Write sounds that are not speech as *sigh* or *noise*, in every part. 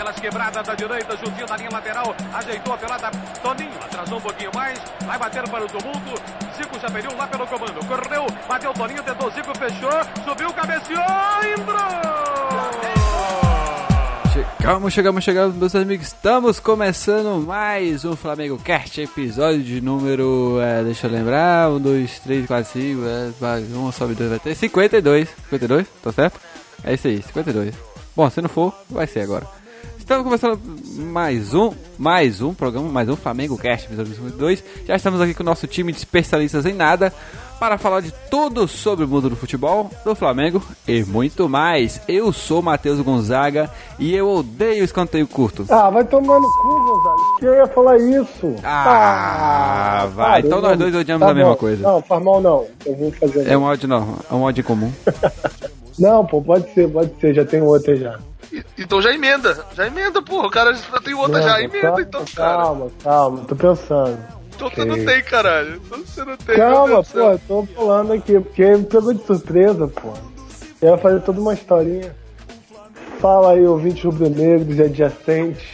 pelas quebradas da direita, juntinho da linha lateral, ajeitou a pelada, Toninho, atrasou um pouquinho mais, vai bater para o tumulto, Zico perdeu lá pelo comando, correu, bateu Toninho, tentou Zico, fechou, subiu, cabeceou, entrou! Chegamos, chegamos, chegamos, meus amigos. Estamos começando mais um Flamengo Cast, episódio de número. É, deixa eu lembrar: 1, 2, 3, 4, 5, é, 1 sobe 2, vai ter 52. 52, tá certo? É isso aí, 52. Bom, se não for, vai ser agora. Estamos começando mais um, mais um programa, mais um Flamengo Cast, episódio 52. Já estamos aqui com o nosso time de especialistas em nada para falar de tudo sobre o mundo do futebol, do Flamengo e muito mais. Eu sou Matheus Gonzaga e eu odeio escanteio curto. Ah, vai tomar no cu, Gonzaga. Que eu ia falar isso. Ah, ah vai. Então nós dois odiamos tá a mesma coisa. Não, faz mal não. Eu vou fazer. É um ódio não, é um ódio comum. *laughs* não, pô, pode ser, pode ser. Já tem outro já. Então já emenda, já emenda, porra. O cara já tem outra, não, já emenda, calma, então, cara. Calma, calma, tô pensando. Então okay. você não tem, caralho. Então você não tem. Calma, pô, eu tô falando aqui, porque me pegou de surpresa, pô. Eu ia fazer toda uma historinha. Fala aí, ouvintes rubro-negros e adjacentes,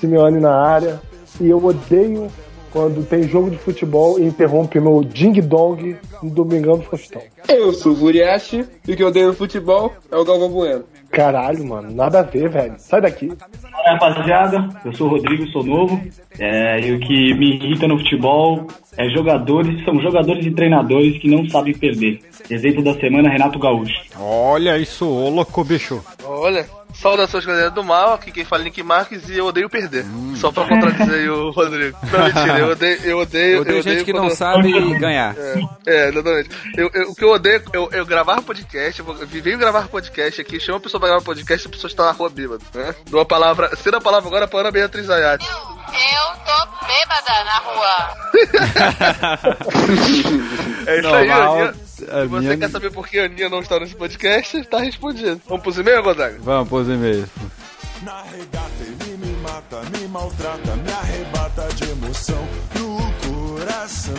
Simeone na área. E eu odeio quando tem jogo de futebol e interrompe meu ding-dong no Domingão do Faustão. Eu sou o Vuriashi e o que eu odeio no futebol é o Galvão Bueno. Caralho, mano, nada a ver, velho. Sai daqui. Fala, rapaziada. Eu sou o Rodrigo, sou novo. É, e o que me irrita no futebol é jogadores, são jogadores e treinadores que não sabem perder. Exemplo da semana, Renato Gaúcho. Olha isso, ô louco, bicho. Olha. Saudações, galera do mal. Aqui quem fala é Nick Marques e eu odeio perder. Hum. Só pra contradizer o Rodrigo. Não, mentira, eu odeio. Eu odeio, eu odeio gente que não sabe ganhar. É, é exatamente. Eu, eu, o que eu odeio, eu, eu gravar podcast, eu venho gravar podcast aqui, chama a pessoa pra gravar podcast e a pessoa está na rua bêbada, né? Uma palavra, sendo a palavra agora para a Beatriz Ayati. Eu tô bêbada na rua. *laughs* é isso Normal. aí, Aninha. Se você minha... quer saber por que a Aninha não está nesse podcast, tá respondido. Vamos pros e-mails, Gonzaga? Vamos pros e-mails. Na regata ele me mata, me maltrata, me arrebata de emoção no coração.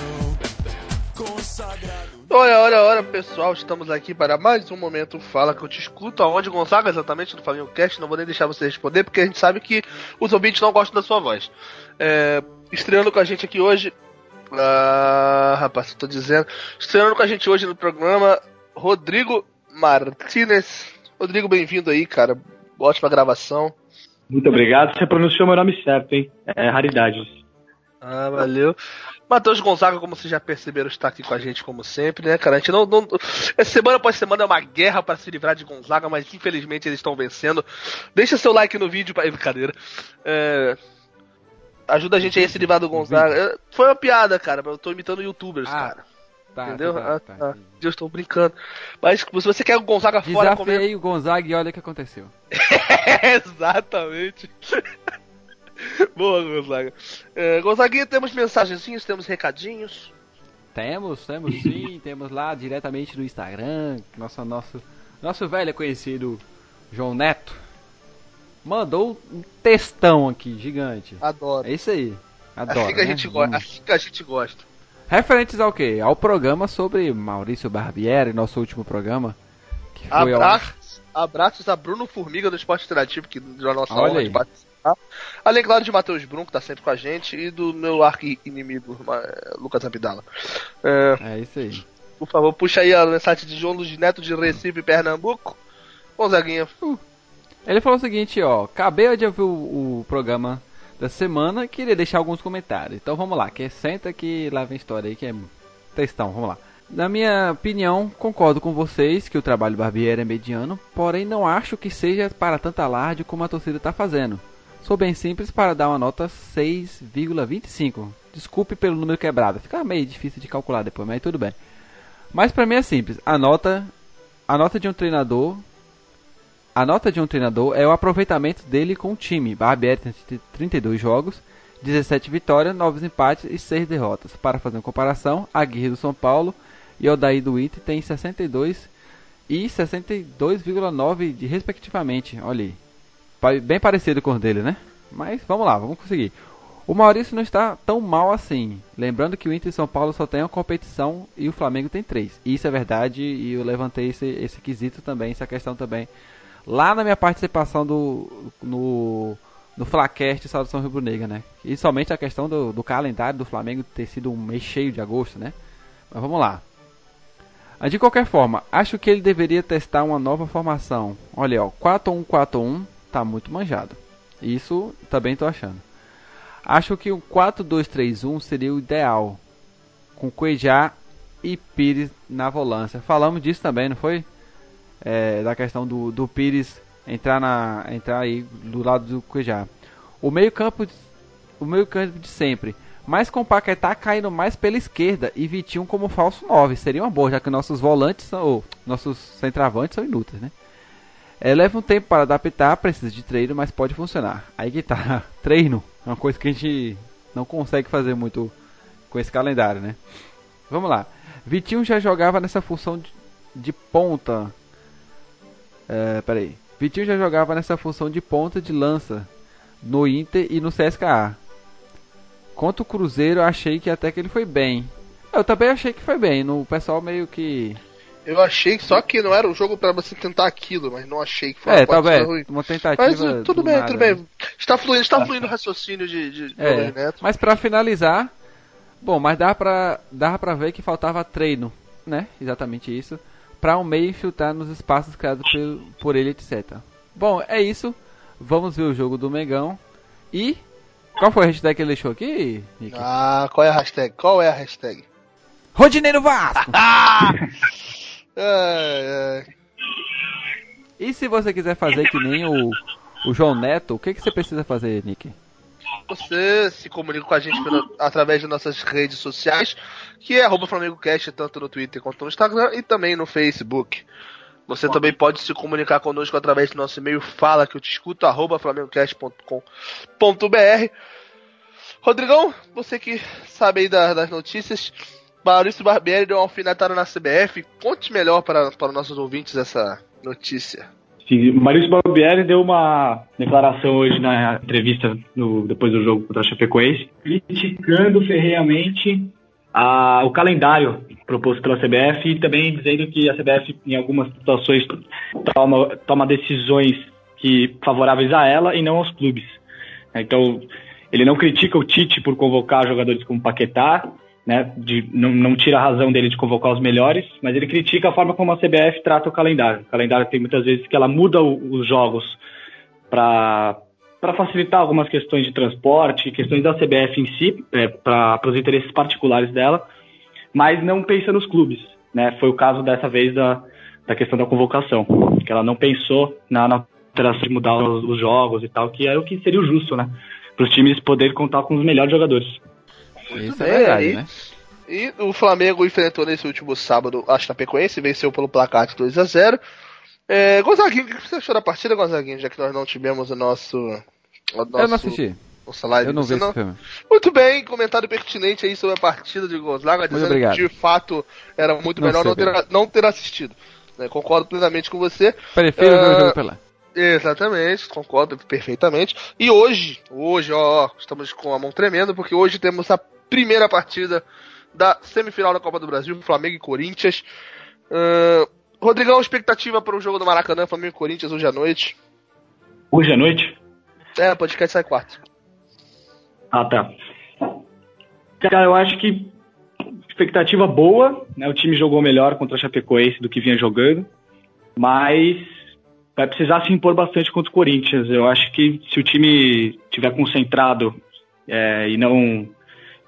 Consagrado. Olha, olha, olha, pessoal, estamos aqui para mais um momento Fala que eu te escuto. Aonde Gonzaga exatamente no Flamingo Cast? Não vou nem deixar você responder, porque a gente sabe que os ouvintes não gostam da sua voz. É, estreando com a gente aqui hoje, ah, rapaz, tô dizendo. Estreando com a gente hoje no programa, Rodrigo Martinez. Rodrigo, bem-vindo aí, cara. Ótima gravação. Muito obrigado. Você pronunciou meu nome certo, hein? É raridade. Ah, valeu. Matheus Gonzaga, como vocês já perceberam, está aqui com a gente como sempre, né, cara? A gente não. não semana após semana é uma guerra para se livrar de Gonzaga, mas infelizmente eles estão vencendo. Deixa seu like no vídeo para *laughs* brincadeira. É, Ajuda a gente aí a se livrar do Gonzaga. Foi uma piada, cara. Eu tô imitando youtubers, ah, cara. Tá, Entendeu? Tá, tá, ah, tá. Eu estou brincando. Mas se você quer o Gonzaga fora, comenta... o Gonzaga e olha o que aconteceu. *laughs* Exatamente. *laughs* Boa, Gonzaga. É, Gonzaguinha, temos mensagenzinhos, temos recadinhos. Temos, temos sim. *laughs* temos lá diretamente no Instagram. Nosso, nosso, nosso velho conhecido João Neto mandou um textão aqui, gigante. Adoro. É isso aí. Adoro. Assim que, a, né? gente gosta, assim que a gente gosta. Referentes ao quê? Ao programa sobre Maurício Barbieri, nosso último programa. Que foi Abraços, ao... abraços a Bruno Formiga do Esporte Interativo, que deu a nossa Olha honra de participar. Além, claro, de Matheus Brum, que tá sempre com a gente, e do meu arqui-inimigo, Lucas Abdala. É... é isso aí. Por favor, puxa aí a mensagem de João Luiz Neto de Recife, Pernambuco. Gonzaguinha. Uh. Ele falou o seguinte, ó, acabei de ouvir o, o programa da semana, queria deixar alguns comentários. Então vamos lá, que senta que lá vem história aí que é textão, vamos lá. Na minha opinião, concordo com vocês que o trabalho Barbieri é mediano, porém não acho que seja para tanta alarde como a torcida está fazendo. Sou bem simples para dar uma nota 6,25. Desculpe pelo número quebrado, fica meio difícil de calcular depois, mas tudo bem. Mas para mim é simples, a nota, a nota de um treinador a nota de um treinador é o aproveitamento dele com o time. Barbieri tem 32 jogos, 17 vitórias, 9 empates e 6 derrotas. Para fazer uma comparação, Aguirre do São Paulo e Odaí do Inter tem 62 e 62,9 de respectivamente. Olha aí. Bem parecido com o dele, né? Mas vamos lá, vamos conseguir. O Maurício não está tão mal assim. Lembrando que o Inter e São Paulo só tem uma competição e o Flamengo tem três. Isso é verdade e eu levantei esse, esse quesito também, essa questão também lá na minha participação do, no no Flacast Saudação Rubro Negra, né? E somente a questão do, do calendário do Flamengo ter sido um mês cheio de agosto, né? Mas vamos lá. De qualquer forma, acho que ele deveria testar uma nova formação. Olha, ó, 4-1-4-1 tá muito manjado. Isso também tô achando. Acho que o 4-2-3-1 seria o ideal. Com Cuejá e Pires na volância. Falamos disso também, não foi? É, da questão do, do Pires entrar, na, entrar aí do lado do Cuejá. O meio campo, o meio campo de sempre mas com Paquetá caindo mais pela esquerda e Vitinho como falso 9. Seria uma boa, já que nossos volantes são, ou, nossos centravantes são inúteis, né? É, leva um tempo para adaptar, precisa de treino, mas pode funcionar. Aí que tá, *laughs* treino é uma coisa que a gente não consegue fazer muito com esse calendário, né? Vamos lá. Vitinho já jogava nessa função de, de ponta. É, peraí. Vitinho já jogava nessa função de ponta de lança no Inter e no CSKA. Contra o Cruzeiro, eu achei que até que ele foi bem. Eu também achei que foi bem. No pessoal meio que. Eu achei só que não era um jogo para você tentar aquilo, mas não achei que foi é, uma, tá ruim. uma tentativa. Mas uh, tudo bem, nada, tudo bem. Está fluindo, está fluindo o raciocínio de, de é, Neto. Mas para finalizar, bom, mas dá pra, dá pra ver que faltava treino, né? Exatamente isso. Para o meio infiltrar nos espaços criados por, por ele, etc. Bom, é isso. Vamos ver o jogo do Megão. E qual foi a hashtag que ele deixou aqui, Nick? Ah, qual é a hashtag? Qual é a hashtag? Rodineiro Vasco! *laughs* ai, ai. E se você quiser fazer que nem o, o João Neto, o que, que você precisa fazer, Nick? Você se comunica com a gente pela, através de nossas redes sociais, que é arroba FlamengoCast, tanto no Twitter quanto no Instagram e também no Facebook. Você também pode se comunicar conosco através do nosso e-mail fala que eu te escuto, arroba flamengocast.com.br. Rodrigão, você que sabe aí das, das notícias, Maurício Barbieri deu uma alfinetada na CBF. Conte melhor para, para nossos ouvintes essa notícia. Sim, Maurício Barbieri deu uma declaração hoje na entrevista no, depois do jogo contra a Chapecoense, criticando ferreamente a, o calendário proposto pela CBF e também dizendo que a CBF, em algumas situações, toma, toma decisões que favoráveis a ela e não aos clubes. Então, ele não critica o Tite por convocar jogadores como Paquetá, né, de, não, não tira a razão dele de convocar os melhores, mas ele critica a forma como a CBF trata o calendário. O calendário tem muitas vezes que ela muda o, os jogos para facilitar algumas questões de transporte, questões da CBF em si, é, para os interesses particulares dela, mas não pensa nos clubes. Né? Foi o caso dessa vez da, da questão da convocação, que ela não pensou na, na alteração de mudar os, os, jogos e tal, que era o que seria o justo, né? Para os times poderem contar com os melhores jogadores. Isso é verdade, e, né? E o Flamengo enfrentou nesse último sábado a Chapecoense, venceu pelo placar de 2 a 0 é, Gonzaguinho, o que você achou da partida, Gonzaguinho, já que nós não tivemos o nosso. O nosso eu não assisti. Nossa live. Eu não vi esse filme. Muito bem, comentário pertinente aí sobre a partida de Gonzaga, dizendo obrigado. que de fato era muito não melhor não ter, não ter assistido. Né, concordo plenamente com você. Prefiro uh, ver o jogo pela. Exatamente, concordo perfeitamente. E hoje, hoje, ó, estamos com a mão tremenda, porque hoje temos a primeira partida da semifinal da Copa do Brasil, Flamengo e Corinthians. Uh, Rodrigão, expectativa para o jogo do Maracanã, Flamengo e Corinthians hoje à noite? Hoje à noite? É, podcast sai quarto. Ah, tá. Cara, eu acho que expectativa boa, né? O time jogou melhor contra a Chapecoense do que vinha jogando, mas vai precisar se impor bastante contra o Corinthians. Eu acho que se o time tiver concentrado é, e não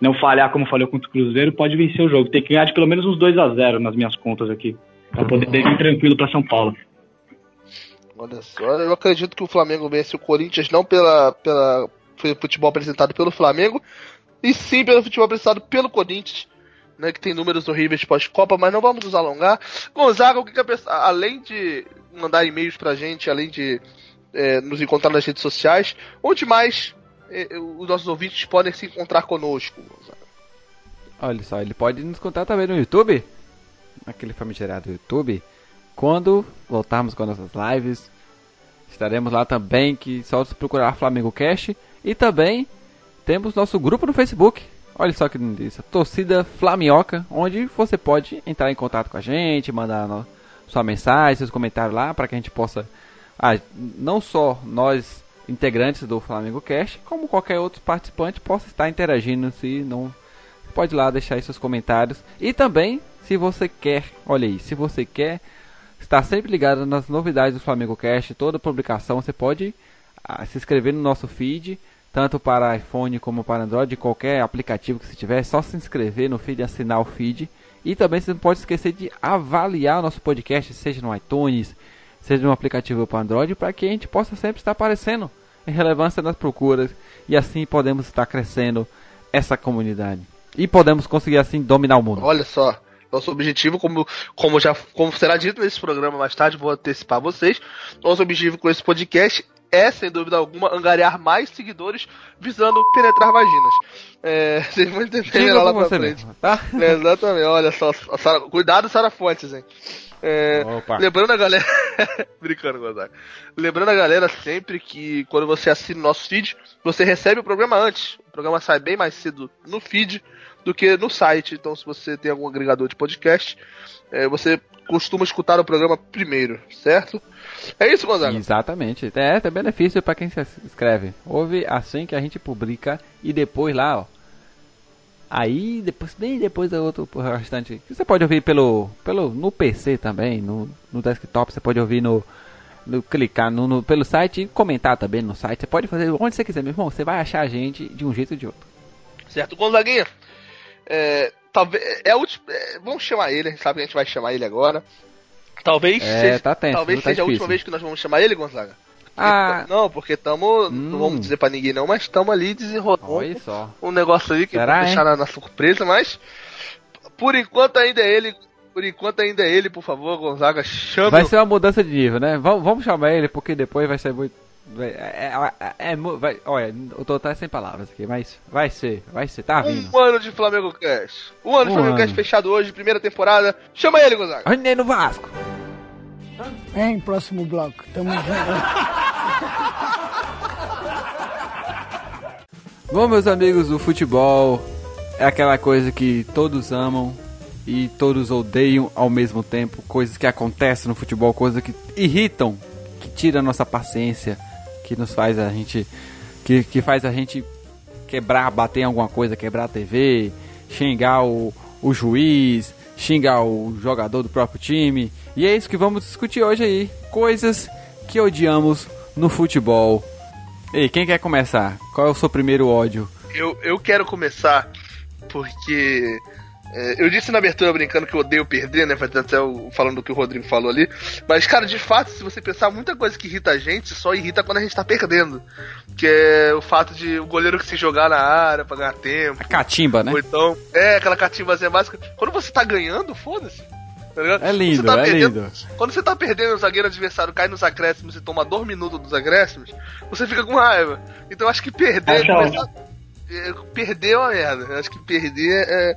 não falhar como falhou contra o Cruzeiro, pode vencer o jogo. Tem que ganhar de pelo menos uns 2 a 0 nas minhas contas aqui para poder ir tranquilo para São Paulo. Olha só, eu acredito que o Flamengo vence o Corinthians não pela, pela futebol apresentado pelo Flamengo, e sim pelo futebol apresentado pelo Corinthians, né, que tem números horríveis pós-Copa, mas não vamos nos alongar. Gonzaga, o que, que a, além de mandar e-mails pra gente, além de é, nos encontrar nas redes sociais, onde mais os nossos ouvintes podem se encontrar conosco? Olha só, ele pode nos encontrar também no YouTube? aquele famigerado YouTube. Quando voltarmos com nossas lives, estaremos lá também, que só se procurar Flamengo Cash. E também temos nosso grupo no Facebook. Olha só que isso, Torcida Flamioca, onde você pode entrar em contato com a gente, mandar no, sua mensagem, seus comentários lá, para que a gente possa, ah, não só nós integrantes do Flamengo Cast, como qualquer outro participante, possa estar interagindo se não pode lá deixar seus comentários. E também, se você quer, olha aí, se você quer estar sempre ligado nas novidades do Flamengo Cast, toda publicação, você pode ah, se inscrever no nosso feed, tanto para iPhone como para Android, qualquer aplicativo que você tiver, é só se inscrever no feed assinar o feed. E também você não pode esquecer de avaliar nosso podcast, seja no iTunes, seja no aplicativo para Android, para que a gente possa sempre estar aparecendo em relevância nas procuras e assim podemos estar crescendo essa comunidade. E podemos conseguir assim dominar o mundo. Olha só, nosso objetivo, como, como já como será dito nesse programa mais tarde, vou antecipar vocês. Nosso objetivo com esse podcast é, sem dúvida alguma, angariar mais seguidores visando penetrar vaginas. É, *laughs* vocês vão entender lá com pra você frente. mesmo, tá? É, exatamente, olha só. Sara- cuidado, Sara Fontes, hein? É, lembrando a galera. *laughs* Brincando, Gonzaga. Lembrando a galera sempre que quando você assina o nosso feed, você recebe o programa antes. O programa sai bem mais cedo no feed do que no site. Então, se você tem algum agregador de podcast, é, você costuma escutar o programa primeiro, certo? É isso, Gonzaga. Exatamente. É, tem benefício para quem se inscreve. Ouve assim que a gente publica e depois lá, ó. Aí depois, bem depois do outro restante. Você pode ouvir pelo, pelo no PC também, no, no desktop, você pode ouvir no, no clicar no, no- pelo site e comentar também no site. Você pode fazer onde você quiser, meu irmão. Você vai achar a gente de um jeito ou de outro. Certo, Gonzaguinha. É, talvez. É a última. é, vamos chamar ele, a gente sabe que a gente vai chamar ele agora. Talvez É, seja, tá tenso, talvez tá seja a última vez que nós vamos chamar ele, Gonzaga. Ah, Não, porque tamo. Hum. Não vamos dizer pra ninguém não, mas estamos ali desenrolando um negócio ali que Será, vou deixar na, na surpresa, mas. Por enquanto ainda é ele. Por enquanto ainda é ele, por favor, Gonzaga, chame Vai o- ser uma mudança de nível, né? Vamos, vamos chamar ele porque depois vai ser muito. vai- É, é, é, é mu- vai- olha, eu tô até sem palavras aqui, mas vai ser, vai ser, tá vindo. um ano de Flamengo Cast. Um ano de Um Flamengo ano. Cast fechado hoje, primeira temporada. Chama ele, Gonzaga. Olha no Vasco! Vem, próximo bloco. Tamo junto. *laughs* Bom, meus amigos, o futebol é aquela coisa que todos amam e todos odeiam ao mesmo tempo. Coisas que acontecem no futebol, coisas que irritam, que tiram a nossa paciência, que nos faz a gente. que, que faz a gente quebrar, bater em alguma coisa, quebrar a TV, xingar o, o juiz, xingar o jogador do próprio time. E é isso que vamos discutir hoje aí. Coisas que odiamos no futebol. Ei, quem quer começar? Qual é o seu primeiro ódio? Eu, eu quero começar porque. é, eu disse na abertura brincando que eu odeio perder, né? Fazendo até o- falando do que o Rodrigo falou ali. Mas, cara, de fato, se você pensar, muita coisa que irrita a gente só irrita quando a gente tá perdendo. Que é o fato de o goleiro que se jogar na área pra ganhar tempo. A catimba, né? Ou então, é, aquela catimbazinha básica. Quando você tá ganhando, foda-se. Tá ligado? É Quando lindo, você tá é perdendo- lindo. Quando você tá perdendo, o zagueiro adversário cai nos acréscimos e toma dois minutos dos acréscimos, você fica com raiva. Então eu acho que perder. Começar- é, perder é uma merda. Eu acho que perder é,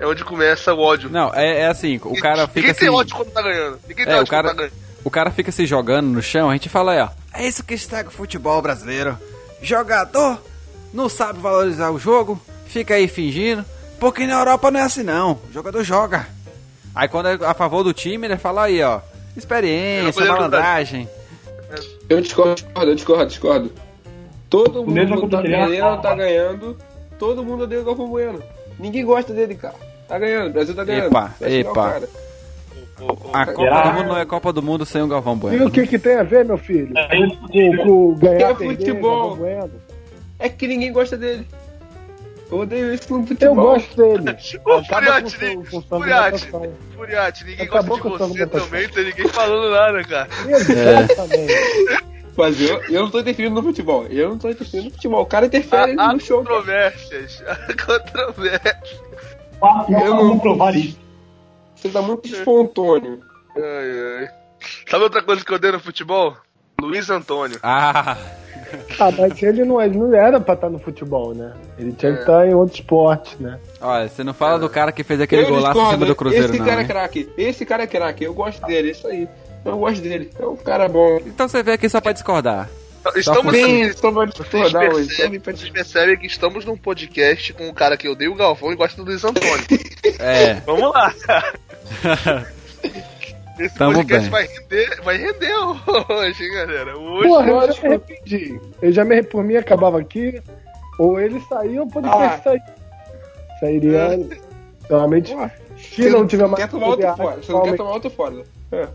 é onde começa o ódio. Não, é, é assim, o cara fica Ninguém tem assim. ódio quando tá ganhando. Ninguém tem É, o ódio cara, quando tá ganhando. o cara fica se jogando no chão, a gente fala aí, ó. É isso que estraga o futebol brasileiro. Jogador não sabe valorizar o jogo, fica aí fingindo, porque na Europa não é assim não. O jogador joga. Aí quando é a favor do time, ele fala aí, ó. Experiência, malandragem. Eu discordo, discordo, eu discordo, discordo. Todo O mundo tá perdendo, tá ganhando. Todo mundo odeia o Galvão Bueno. Ninguém gosta dele, cara. Tá ganhando, o Brasil tá ganhando. Epa, epa. A Copa do Mundo não é Copa do Mundo sem o Galvão E o Bueno. que, que tem a ver, meu filho? É Com, com ganhar É perder, futebol. Bueno? É que ninguém gosta dele. Eu odeio isso no Eu futebol. gosto dele. *laughs* Ô, Furiati, Furiati. Furiati, ninguém Acabou gosta de você também, não tem ninguém falando nada, cara. Exatamente. *laughs* Mas eu, eu não tô interferindo no futebol. Eu não tô interferindo no futebol. O cara interfere Há, há no show. cara. controvérsias. *laughs* Há controvérsias. Eu não- não provar isso. Você tá muito espontâneo. Ai, ai. Sabe outra coisa que eu odeio no futebol? Luiz Antônio. Ah, *laughs* Ah, mas ele não, ele não era pra estar no futebol, né? Ele tinha que estar em outro esporte, né? olha, você não fala do cara que fez aquele Eu golaço em discordo, cima do Cruzeiro, Esse não. cara é né? craque. Esse cara é craque. Eu gosto dele, isso aí. Eu gosto dele. É um cara bom. Então você veio aqui só pra discordar. Estamos Bem, só pra Vocês percebem, vocês percebem que estamos num podcast com um cara que odeia o Galvão e gosta do Luiz Antônio. É. Vamos lá. *laughs* Esse Tamo podcast bem. vai render, vai render *laughs* hoje, hein, galera. Hoje, Porra, eu já me arrependi. Eu já me por mim acabava aqui. Ou ele saía ou o podcast Ah. sair. Sairia. Realmente. Se não tiver mais. Quer tomar outro fora. Você não quer tomar outro fora. É.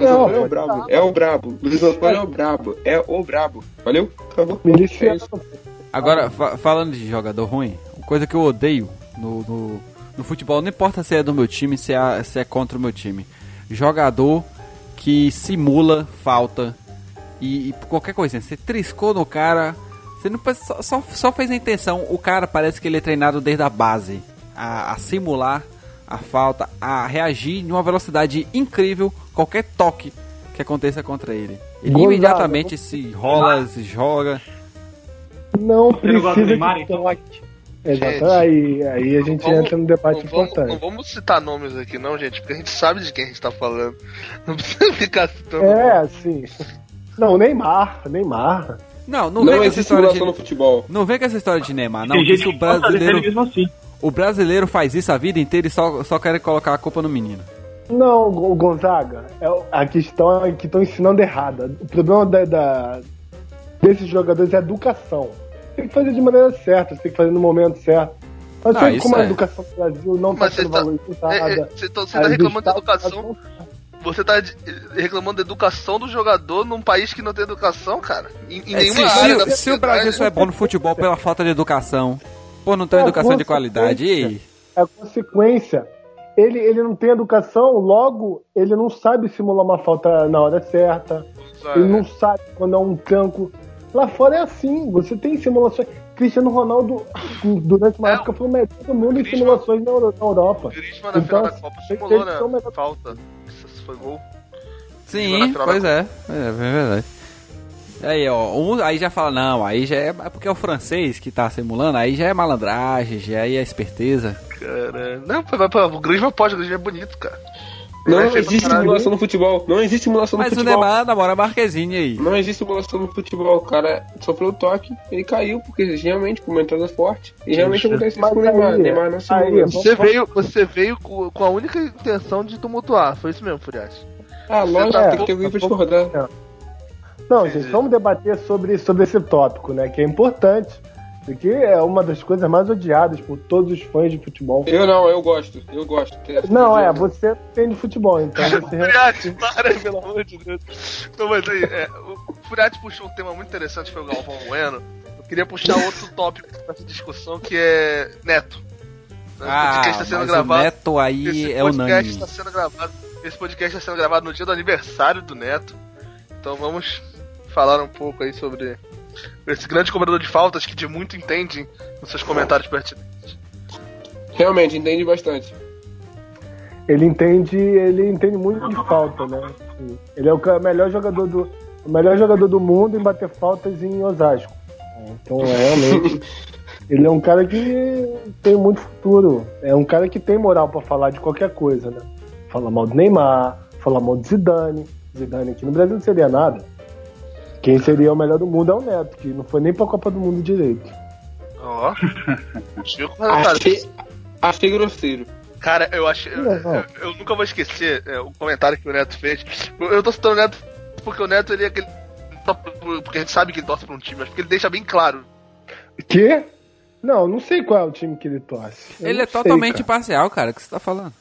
Não, é o brabo. tá. É o brabo. Luiz Antônio é o brabo. É o brabo. Valeu? Acabou. Miliciano. É. Agora, fa- falando de jogador ruim, uma coisa que eu odeio no, no, no futebol, não importa se é do meu time, se é, se é contra o meu time. Jogador que simula falta e, e qualquer coisinha. Você triscou no cara, você não só, só, só fez a intenção. O cara parece que ele é treinado desde a base a, a simular a falta, a reagir em uma velocidade incrível qualquer toque que aconteça contra ele. Ele Gozado. imediatamente se rola, se joga. Não precisa de então? Exato. Gente, aí, aí a gente vamos- entra num debate Não vamos, importante. não vamos citar nomes aqui, não, gente, porque a gente sabe de quem a gente tá falando. *laughs* Não precisa ficar citando. É, assim. Não, Neymar, Neymar. Não, não, Não vem com essa história simulação no de, futebol. não vem com essa história de Neymar, não. Tem Isso o brasileiro, mesmo assim. o brasileiro faz isso a vida inteira e só, só quer colocar a culpa no menino. Não, o Gonzaga, é, a questão é que estão ensinando errada. O problema da, da- desses jogadores é a educação. Tem que fazer de maneira certa, você tem que fazer no momento certo. Mas Ah, como é. a educação do Brasil não está Mas você sendo tá- valorizada. É, é, Você tá, tá do reclamando da educação. Você tá reclamando da educação do jogador num país que não tem educação, cara. Em, em É, nenhuma se, área se- se o Brasil só é bom no futebol pela falta de educação, por não ter uma É, educação de qualidade, e É a consequência. Ele, ele não tem educação, logo ele não sabe simular uma falta na hora certa. Ele não sabe quando é um tranco. Lá fora é assim, você tem simulações. Cristiano Ronaldo, durante uma É, época, foi o melhor do mundo em simulações na, Euro- na Europa. O Griezmann na Então, final da assim, Copa tem simulou, né? uma- Falta. Isso foi gol. sim, pois é, é, é verdade. Aí, ó, um, aí já fala, não, aí já é, é porque é o francês que tá simulando, aí já é malandragem, já aí é esperteza. Cara, não, o Griezmann pode, o Griezmann é bonito, cara. Não é existe simulação no futebol. Não existe simulação no Mas o futebol. Neymar namora a Marquezine aí. Não existe simulação no futebol. O cara sofreu o toque, ele caiu, porque realmente, com uma entrada forte. E realmente acontece isso Mas com o Neymar. aí, Neymar não simula. aí, Você veio, você veio com, com a única intenção de tumultuar, foi isso mesmo, Furiati. Ah, lógico, tá- tem que ter alguém pra discordar. Não, gente, vamos debater sobre, sobre esse tópico, né? Que é importante. Porque é uma das coisas mais odiadas por todos os fãs de futebol. Eu não, eu gosto. Eu gosto. Não, é, você não entende futebol, então você *laughs* Furiati, para, pelo amor de Deus. Não, mas aí, é, o Furiati puxou um tema muito interessante, que foi o Galvão Bueno. Eu queria puxar outro tópico dessa discussão, que é Neto. Esse Ah, podcast tá sendo mas gravado. o Neto aí Esse é podcast unânime. está sendo gravado. Esse podcast está sendo gravado no dia do aniversário do Neto. Então vamos falar um pouco aí sobre esse grande cobrador de faltas que de muito entende nos seus comentários pertinentes. Realmente, entende bastante. ele entende, ele entende muito de falta, né? Ele é o melhor jogador do o melhor jogador do mundo em bater faltas em Osasco. Então, é, realmente, *laughs* ele é um cara que tem muito futuro. É um cara que tem moral pra falar de qualquer coisa, né? Falar mal do Neymar, falar mal do Zidane. Zidane aqui no Brasil não seria nada. Quem seria o melhor do mundo é o Neto, que não foi nem pra Copa do Mundo direito. Ó. *laughs* Cara, Achei, achei grosseiro. cara, eu acho. Eu, eu- eu nunca vou esquecer é, o comentário que o Neto fez. Eu tô citando o Neto porque o Neto ele é aquele. Porque a gente sabe que ele torce pra um time, mas porque ele deixa bem claro. Que? Não, não sei qual é o time que ele torce. Eu Ele não é sei, totalmente cara. imparcial, cara, o que você tá falando?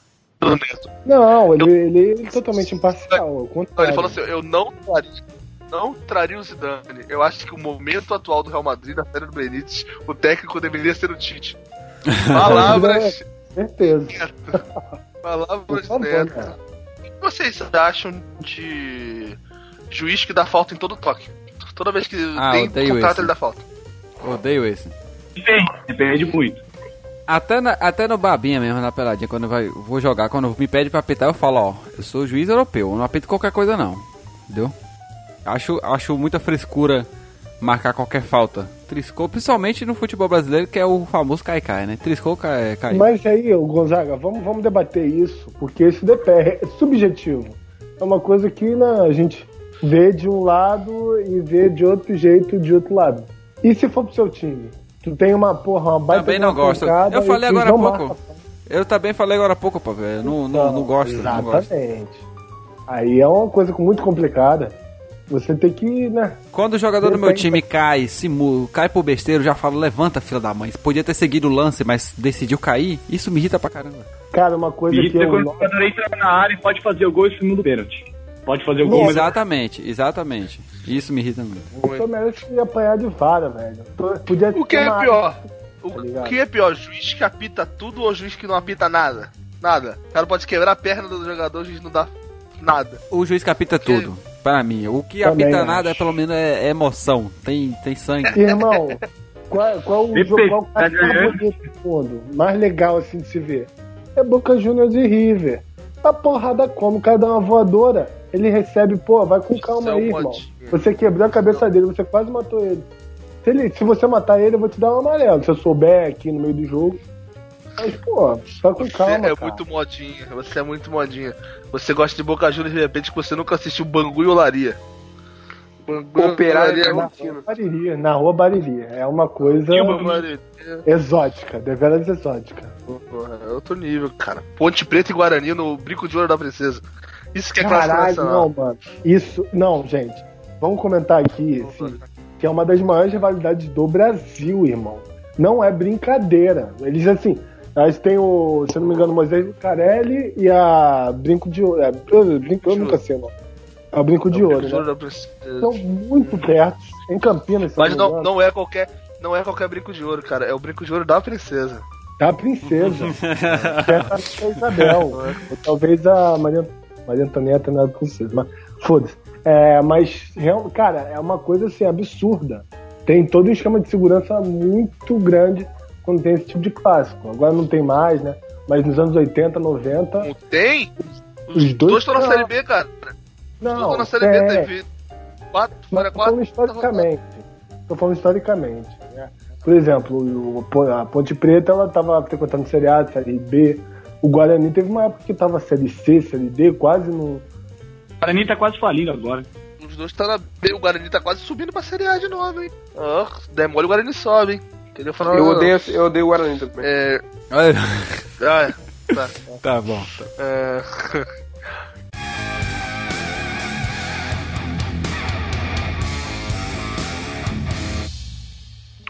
Não, ele, ele, ele é totalmente imparcial. ao Não, contrário. ele falou assim: eu não traria, não traria o Zidane. Eu acho que o momento atual do Real Madrid, na série do Benítez, o técnico deveria ser o Tite. *laughs* Palavras. Certeza. *laughs* Palavras Neto. cara. O que vocês acham de juiz que dá falta em todo toque? Toda vez que Ah, tem contrato, esse. ele dá falta. Odeio esse. Depende, depende muito. Até, na- até no babinha mesmo, na peladinha, quando eu vai, vou jogar, quando me pede pra apitar, eu falo, ó, eu sou juiz europeu, eu não apito qualquer coisa não. Entendeu? Acho, acho muita frescura marcar qualquer falta. Triscou, principalmente no futebol brasileiro, que é o famoso cai-cai, né? Triscou, cai, cai. Mas aí, Gonzaga, vamos, vamos debater isso, porque isso depende, é subjetivo. É uma coisa que né, a gente vê de um lado e vê de outro jeito de outro lado. E se for pro seu time? Tu tem uma porra, uma baita Também não gosto. Eu falei agora há pouco. marca. Eu também falei agora há pouco, pô, velho. Não, não, não gosto, não gosto. Exatamente. Aí é uma coisa muito complicada. Você tem que, né? Quando o jogador do meu time cai, se mu- cai por besteira, eu já falo, levanta, filha da mãe. Podia ter seguido o lance, mas decidiu cair. Isso me irrita pra caramba. Cara, uma coisa E que você, eu quando o jogador entra na área, pode fazer o gol e segundo pênalti. Pode fazer o gol, Exatamente, exatamente. Isso me irrita muito. Só merece apanhar de vara, velho. Tô- Podia O que é uma- pior? O Tá que é pior? Juiz que apita tudo ou juiz que não apita nada? Nada. O cara pode quebrar a perna do jogador, o juiz não dá nada. O juiz capita tudo, pra mim. O que Também apita acho. nada é pelo menos é, é emoção. Tem, tem sangue. Irmão, qual, qual o jogo qual o tá cara mais bonito do mundo? Mais legal assim de se ver? É Boca Juniors e River. A porrada como? O cara dá uma voadora, ele recebe, pô, vai com calma Isso é aí, irmão. Você quebrou a cabeça dele, você quase matou ele. Se, ele. se você matar ele, eu vou te dar um amarelo. Se eu souber aqui no meio do jogo. Mas, pô, tá com Você calma, é cara. muito modinha, você é muito modinha. Você gosta de Boca Juniors de repente que você nunca assistiu Bangu e Olaria. Bangu Operário e Olaria Argentina. Bariri, na rua Bariri. É uma coisa é exótica, deveras exótica. Porra, é outro nível, cara. Ponte Preta e Guarani no Brinco de Ouro da Princesa. Isso que é Caralho, classe nacional. não, mano. Isso, não, gente. Vamos comentar aqui, assim, que é uma das maiores rivalidades do Brasil, irmão. Não é brincadeira. Eles, assim, eles têm o, se eu não me engano, o Moisés Lucarelli e a Brinco de Ouro. É, eu, brinco, eu nunca sei, não. É o Brinco de É o Ouro, Brinco de né? Ouro. Estão muito perto. Em Campinas, Mas não, não, é qualquer. Não é qualquer brinco de ouro, cara. É o brinco de ouro da princesa. Da princesa. *laughs* É a Isabel. Ou talvez a Maria, Maria Antonieta não é a princesa. Mas foda-se. É, mas, real- cara, é uma coisa assim, absurda. Tem todo um esquema de segurança muito grande quando tem esse tipo de clássico. Agora não tem mais, né? Mas nos anos 80, 90. Não tem? Os dois estão na. Série B, cara. Os dois Não, estão na Série B, é. teve quatro, tô falando quatro. historicamente. Tô falando historicamente. né? Por exemplo, a Ponte Preta ela tava frequentando Série A, Série B. O Guarani teve uma época que tava Série C, Série D, quase no. o Guarani tá quase falindo agora. Os dois estão na B. O Guarani tá quase subindo pra Série A de novo, hein? Ó, der mole o Guarani sobe, hein? Entendeu? Falando, Eu odeio, eu odeio o Guarani também. É. Olha, Ah, é. Tá. *laughs* tá bom. É.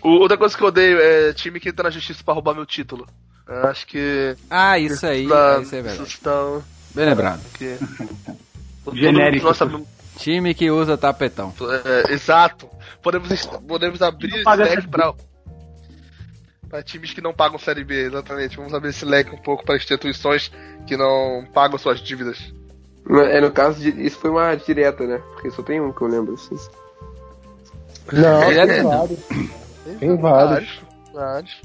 O- Outra coisa que eu odeio é time que entra na justiça pra roubar meu título. Eu acho que. Ah, isso aí, tá- isso é verdade. Tá- Bem lembrado. que- *laughs* Genérico. sabemos- Time que usa tapetão. é, exato. Podemos, podemos abrir esse leque essa- pra, pra times que não pagam Série B, exatamente. Vamos abrir esse leque um pouco para instituições que não pagam suas dívidas. É, no caso, de, isso foi uma direta, né? Porque só tem um que eu lembro, assim. Não, É, tem não. vários. Tem vários. vários.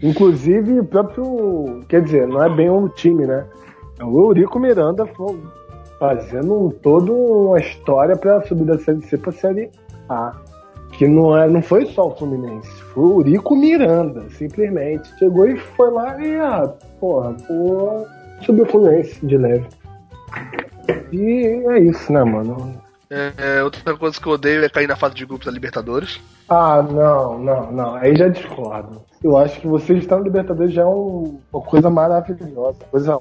Inclusive, o próprio. Quer dizer, não é bem o time, né? É o Eurico Miranda fazendo um, toda uma história pra subir da Série C pra Série A. Que não, é, não foi só o Fluminense, foi o Eurico Miranda, simplesmente. Chegou e foi lá e, ah, porra, pô, subiu o Fluminense de leve. E é isso, né, mano? É, é, outra coisa que eu odeio é cair na fase de grupos da Libertadores. Ah, não, não, não. Aí já discordo. Eu acho que você estar no Libertadores já é um- uma coisa maravilhosa. Coisa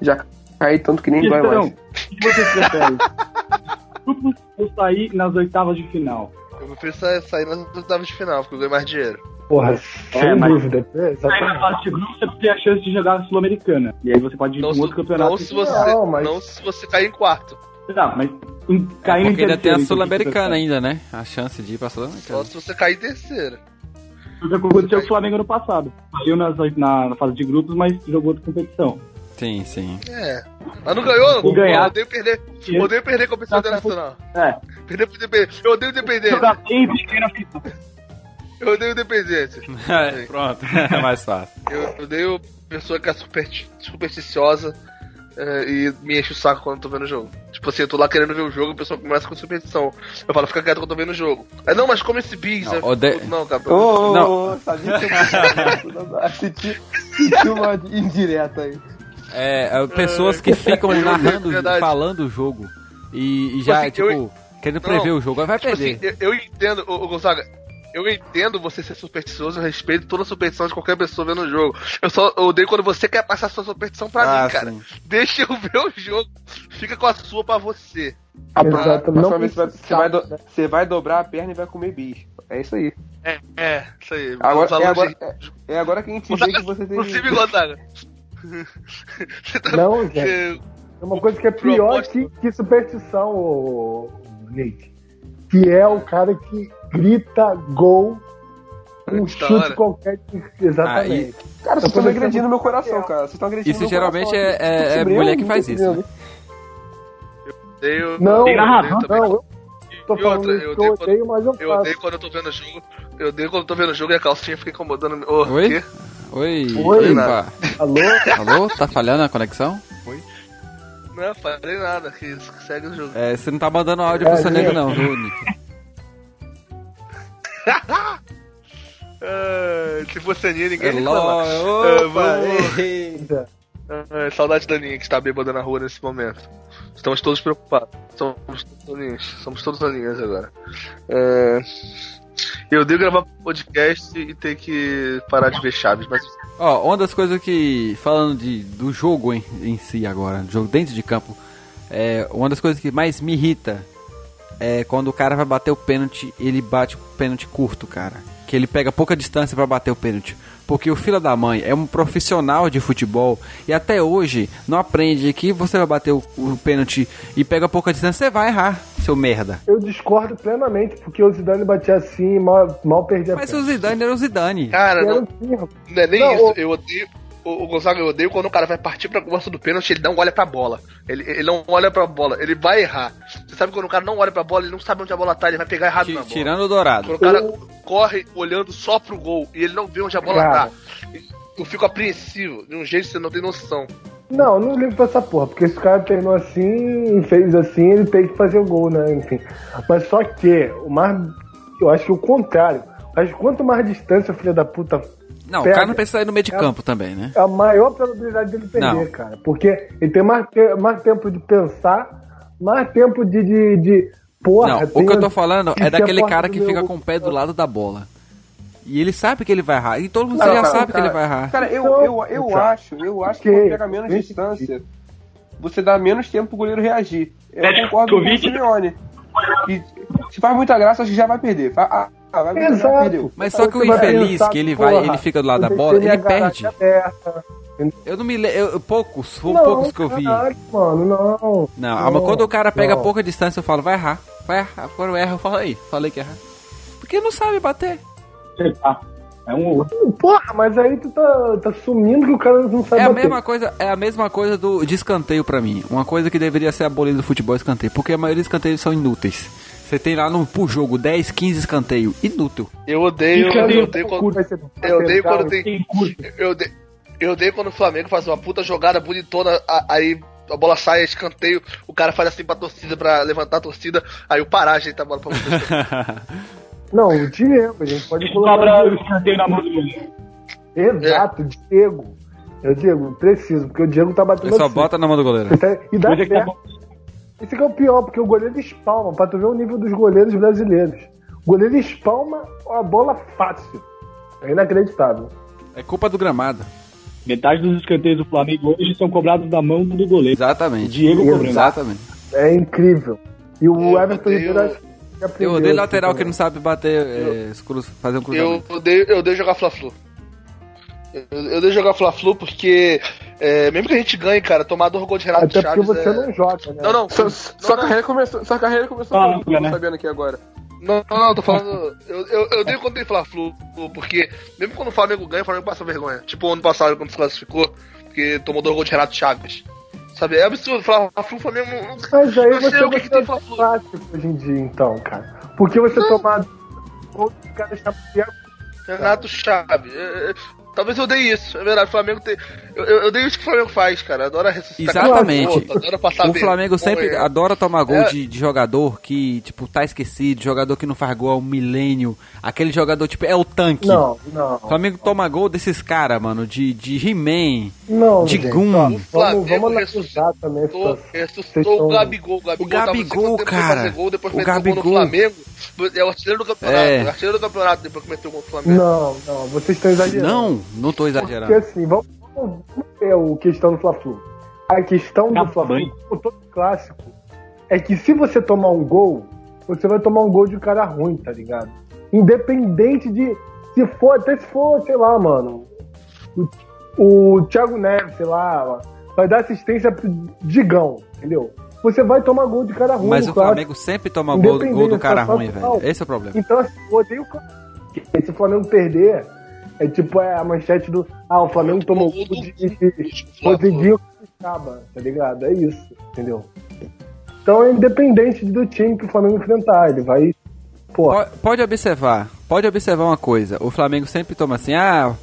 Já caí tanto que nem dói Questão, mais. o que vocês preferem? *laughs* Grupos ou sair nas oitavas de final? Eu prefiro sa- sair nas oitavas de final, porque eu ganho mais dinheiro. Porra, sem mas- dúvida. É, Sair na fase de grupos você tem a chance de jogar a Sul-Americana. E aí você pode ir Não, com se, outro campeonato. não se você, Não, não, mas- se você cair em quarto. Não, mas um, cair Porque ainda tem a então, Sul-Americana hein? ainda, né? A chance de ir pra Só Sul-Americana. se você cair em terceiro. Foi o que aconteceu com o Flamengo no passado. Caiu nas, na, na fase de grupos, mas jogou outra competição. Sim, sim. É. Mas não ganhou? E ganhar- Eu odeio perder. Eu odeio perder competição internacional. É, Perder pro Independente. Eu odeio o Independente. Eu odeio o Independente. *laughs* É, pronto, *laughs* é mais fácil. Eu odeio pessoa que é superti- supersticiosa é, e me enche o saco quando eu tô vendo o jogo. Tipo assim, eu tô lá querendo ver o jogo e a pessoa começa com superstição. Eu falo, fica quieto que eu tô vendo o jogo. Aí, não, mas come esse bis. Não, Eu- ode- Não, cara. Ô, ô, Não. ô, sabia que eu senti, senti uma indireta aí. É, é, pessoas que ficam *laughs* É narrando, verdade. falando o jogo. E, e já, Assim, tipo, eu- querendo Não, prever o jogo. Vai Tipo perder. assim, eu, eu entendo, ô, ô, Gonzaga, eu entendo você ser supersticioso, eu respeito toda a superstição de qualquer pessoa vendo o jogo. Eu só odeio quando você quer passar sua superstição pra Ah, mim, cara. sim. Deixa eu *laughs* ver o jogo. Fica com a sua pra você. A Exato, não vez você vai, você, vai do- você vai dobrar a perna e vai comer bicho. É isso aí. É, é, isso aí. Agora, é, agora, de- é, é agora que a gente vê que você tem. Inclusive, Gonzaga. *laughs* Tá- Não, gente. É uma coisa que é pior que, que superstição, ô, ô, Nick. Que é o cara que grita gol um chute hora. qualquer. Exatamente. Cara, vocês estão tô agredindo meu coração, cara. Vocês estão agredindo Isso meu geralmente coração é, é- é mulher que faz não isso. né? odeio- Não, Tem eu narrador, odeio também. não, eu tô E falando outra, eu que eu odeio odeio, mas eu Eu faço. odeio quando eu tô vendo o jogo. Eu odeio quando eu tô vendo o jogo e a calcinha fica incomodando. Ô, Oi? quê? Oi, Oi. Epa. Alô? Alô? Tá falhando a conexão? Não, falei nada. Que isso, que segue o jogo. É, você não tá mandando áudio É, pro seu nego não, viu, Nick? *laughs* Ah, se fosse a Aninha, ninguém É reclamava. ló- Ah, Opa, vamos- eita. Ah, saudade da Aninha que está bêbada na rua nesse momento. Estamos todos preocupados. Somos todos aninhas. Somos todos aninhas agora. É, Eu odeio gravar podcast e ter que parar de ver Chaves, mas Ó, uma das coisas que, falando de, do jogo em, em si agora, jogo dentro de campo, é, uma das coisas que mais me irrita é quando o cara vai bater o pênalti, ele bate o pênalti curto, cara. Que ele pega pouca distância pra bater o pênalti. Porque o filho da mãe é um profissional de futebol e até hoje não aprende que você vai bater o, o pênalti e pega pouca distância, você vai errar, seu merda. Eu discordo plenamente, porque o Zidane batia assim e mal, mal perdia Mas a o Zidane era o Zidane. Cara, não, um não é nem Não, isso. o- Eu odeio. O, o Gonzaga, eu odeio quando o cara vai partir pra cobrança do pênalti, ele não olha pra bola. Ele, ele não olha pra bola, ele vai errar. Sabe quando o cara não olha pra bola, ele não sabe onde a bola tá, ele vai pegar errado Ti- na bola. Tirando o Dourado. Quando o cara corre olhando só pro gol e ele não vê onde a bola Cara. tá, eu fico apreensivo, de um jeito que você não tem noção. Não, eu não ligo pra essa porra, porque se o cara treinou assim e fez assim, ele tem que fazer o gol, né? Enfim. Mas só que, o mais. Eu acho que o contrário. Mas quanto mais distância o filho da puta. Não, o pega, cara não precisa ir no meio de é- campo também, né? A maior probabilidade dele perder, Não. cara. Porque ele tem mais, mais tempo de pensar, mais tempo de. de, de porra, Não, o que eu tô a- falando que é daquele a cara que meu- fica com o pé do lado da bola. E ele sabe que ele vai errar. E todo mundo Não, já cara, sabe que cara, ele vai errar. Cara, eu, Então, eu, eu cara, acho, eu acho que ok, quando pega menos distância, você dá menos tempo pro goleiro reagir. Eu É, concordo com o. Simeone. Que se faz muita graça, acho que já vai perder. Fa- Ah, ah, vai Exato. Mas só que o infeliz pensar, que ele porra, vai, ele fica do lado da bola, ele minha perde. aberta. Eu não me lembro, poucos, foram Não, poucos que eu vi. caralho, mano, não. Não, ah, mas quando o cara pega não. pouca distância, eu falo, vai errar. Vai errar. Quando erra, eu falo aí, falei que erra. Porque não sabe bater. Ah, é um Porra, mas aí tu tá, tá sumindo que o cara não sabe É a bater. mesma coisa, é a mesma coisa do de escanteio pra mim. Uma coisa que deveria ser abolida do futebol é escanteio, porque a maioria dos escanteios são inúteis. Você tem lá no pro jogo 10, 15 escanteio, inútil. Eu odeio, eu Cara, odeio quando. ser- Eu odeio quando tem. Eu odeio, eu odeio quando o Flamengo faz uma puta jogada bonitona, aí a bola sai, é escanteio, o cara faz assim pra torcida, pra levantar a torcida, aí o Pará ajeita a bola pra você. *laughs* Não, o Diego, a gente pode colocar. O Diego. escanteio na mão do goleiro. Exato, Diego. Eu digo, preciso, porque o Diego tá batendo Ele só assim. bota na mão do goleiro. E dá que tá certo. Esse que é o pior, porque o goleiro espalma, pra tu ver o nível dos goleiros brasileiros. O goleiro espalma a bola fácil. É inacreditável. É culpa do gramado. Metade dos escanteios do Flamengo hoje são cobrados da mão do goleiro. Exatamente. Diego cobrando. Exatamente. É incrível. E o Eu Everton odeio- Ribeiro acho que aprendeu Eu odeio isso lateral que também. não sabe bater, é, cruz- fazer um Eu cruzamento. odeio, eu odeio jogar Fla-Flu. Eu, eu odeio jogar Fla-Flu porque, é, mesmo que a gente ganhe, cara, tomar dois gols de Renato Até porque Chaves. você é... não joga, né? Não, não. Sua, não, sua não, carreira começou, sua carreira começou Ah? Tô né? sabendo aqui agora. Não, não, não, tô falando. Eu, eu, eu odeio quando tem Fla-Flu, porque mesmo quando o Flamengo ganha, o Flamengo passa vergonha. Tipo o ano passado, quando se classificou, porque tomou dois gols de Renato Chaves. Sabe? É absurdo. Fla-Flu, o Flamengo não. não- Mas aí não sei você o que, vai que tem Fla-Flu. hoje em dia, então, cara. Porque você tomar gol de cara está Renato Chaves. Talvez eu dei isso, é verdade. O Flamengo tem. Eu, eu, eu dei isso que o Flamengo faz, cara. Adora ressuscitar. Exatamente. Outro, adora passar O bem. Flamengo sempre É. adora tomar gol É. de, de jogador que, tipo, tá esquecido, jogador que não faz gol há um milênio. Aquele jogador, tipo, é o tanque. Não, não. O Flamengo toma gol desses caras, mano, de, de He-Man, Não, de gente, ó, O Vamos, Flamengo vamos analisar também a Ressuscitou, o Gabigol. O Gabigol, O cara. fazer Gol, depois O gol Gabigol. no Flamengo. É o artilheiro do campeonato. É. o Artilheiro do campeonato depois que meteu gol no Flamengo. Não, não, vocês estão exagerando. Não, não tô Porque exagerando. assim, vamos, vamos ver o questão do Fla-Flu. A questão do Fla-Flu, todo clássico, é que se você tomar um gol, você vai tomar um gol de um cara ruim, tá ligado? Independente de. Se for, até se for, sei lá, mano. O, o Thiago Neves, sei lá, vai dar assistência pro Digão, entendeu? Você vai tomar gol de cara ruim. Mas o clássico. Flamengo sempre toma gol, gol do cara ruim, velho. Esse é o problema. Então, assim, eu odeio o Flamengo perder, é tipo é a manchete do. Ah, o Flamengo tomou gol de, de Rodriguinho acaba, tá ligado? É isso, entendeu? Então é independente do time que o Flamengo enfrentar. Ele vai. Pô, Po- Pode observar, pode observar uma coisa. O Flamengo sempre toma assim, ah,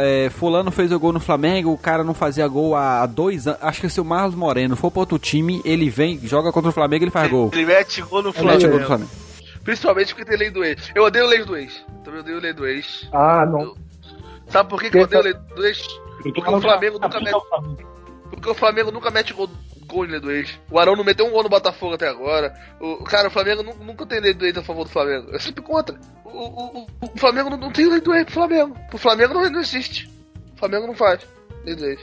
é, fulano fez o gol no Flamengo, o cara não fazia gol há dois anos. Acho que se o Marlos Moreno for para outro time, ele vem, joga contra o Flamengo e ele faz gol. Ele mete gol no Ele mete gol Flamengo. no Flamengo. Principalmente porque tem lei do ex. Eu odeio lei do ex. Também odeio lei do ex. ah, não. Sabe por que, que eu odeio lei do ex? Eu tô Porque o Flamengo nunca mete. Porque o Flamengo nunca mete gol, gol em lei do ex. O Arão não meteu um gol no Botafogo até agora. O, cara, o Flamengo nu- nunca tem lei do ex a favor do Flamengo. Eu sempre contra. O, o, o- o Flamengo não, não tem lei do ex pro Flamengo. Pro Flamengo não, não existe. O Flamengo não faz lei do ex.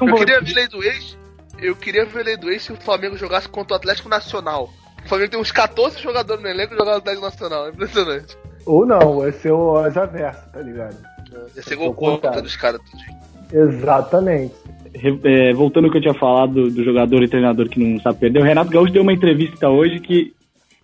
Eu queria ver lei do ex. Eu queria ver ex se o Flamengo jogasse contra o Atlético Nacional. O Flamengo tem uns 14 jogadores no elenco jogar no Atlético Nacional. É impressionante. Ou não, vai ser o as averso, tá ligado? Ia ser gol contra dos caras. Exatamente. É, voltando ao que eu tinha falado do, do jogador e treinador que não sabe perder, o Renato Gaúcho deu uma entrevista hoje que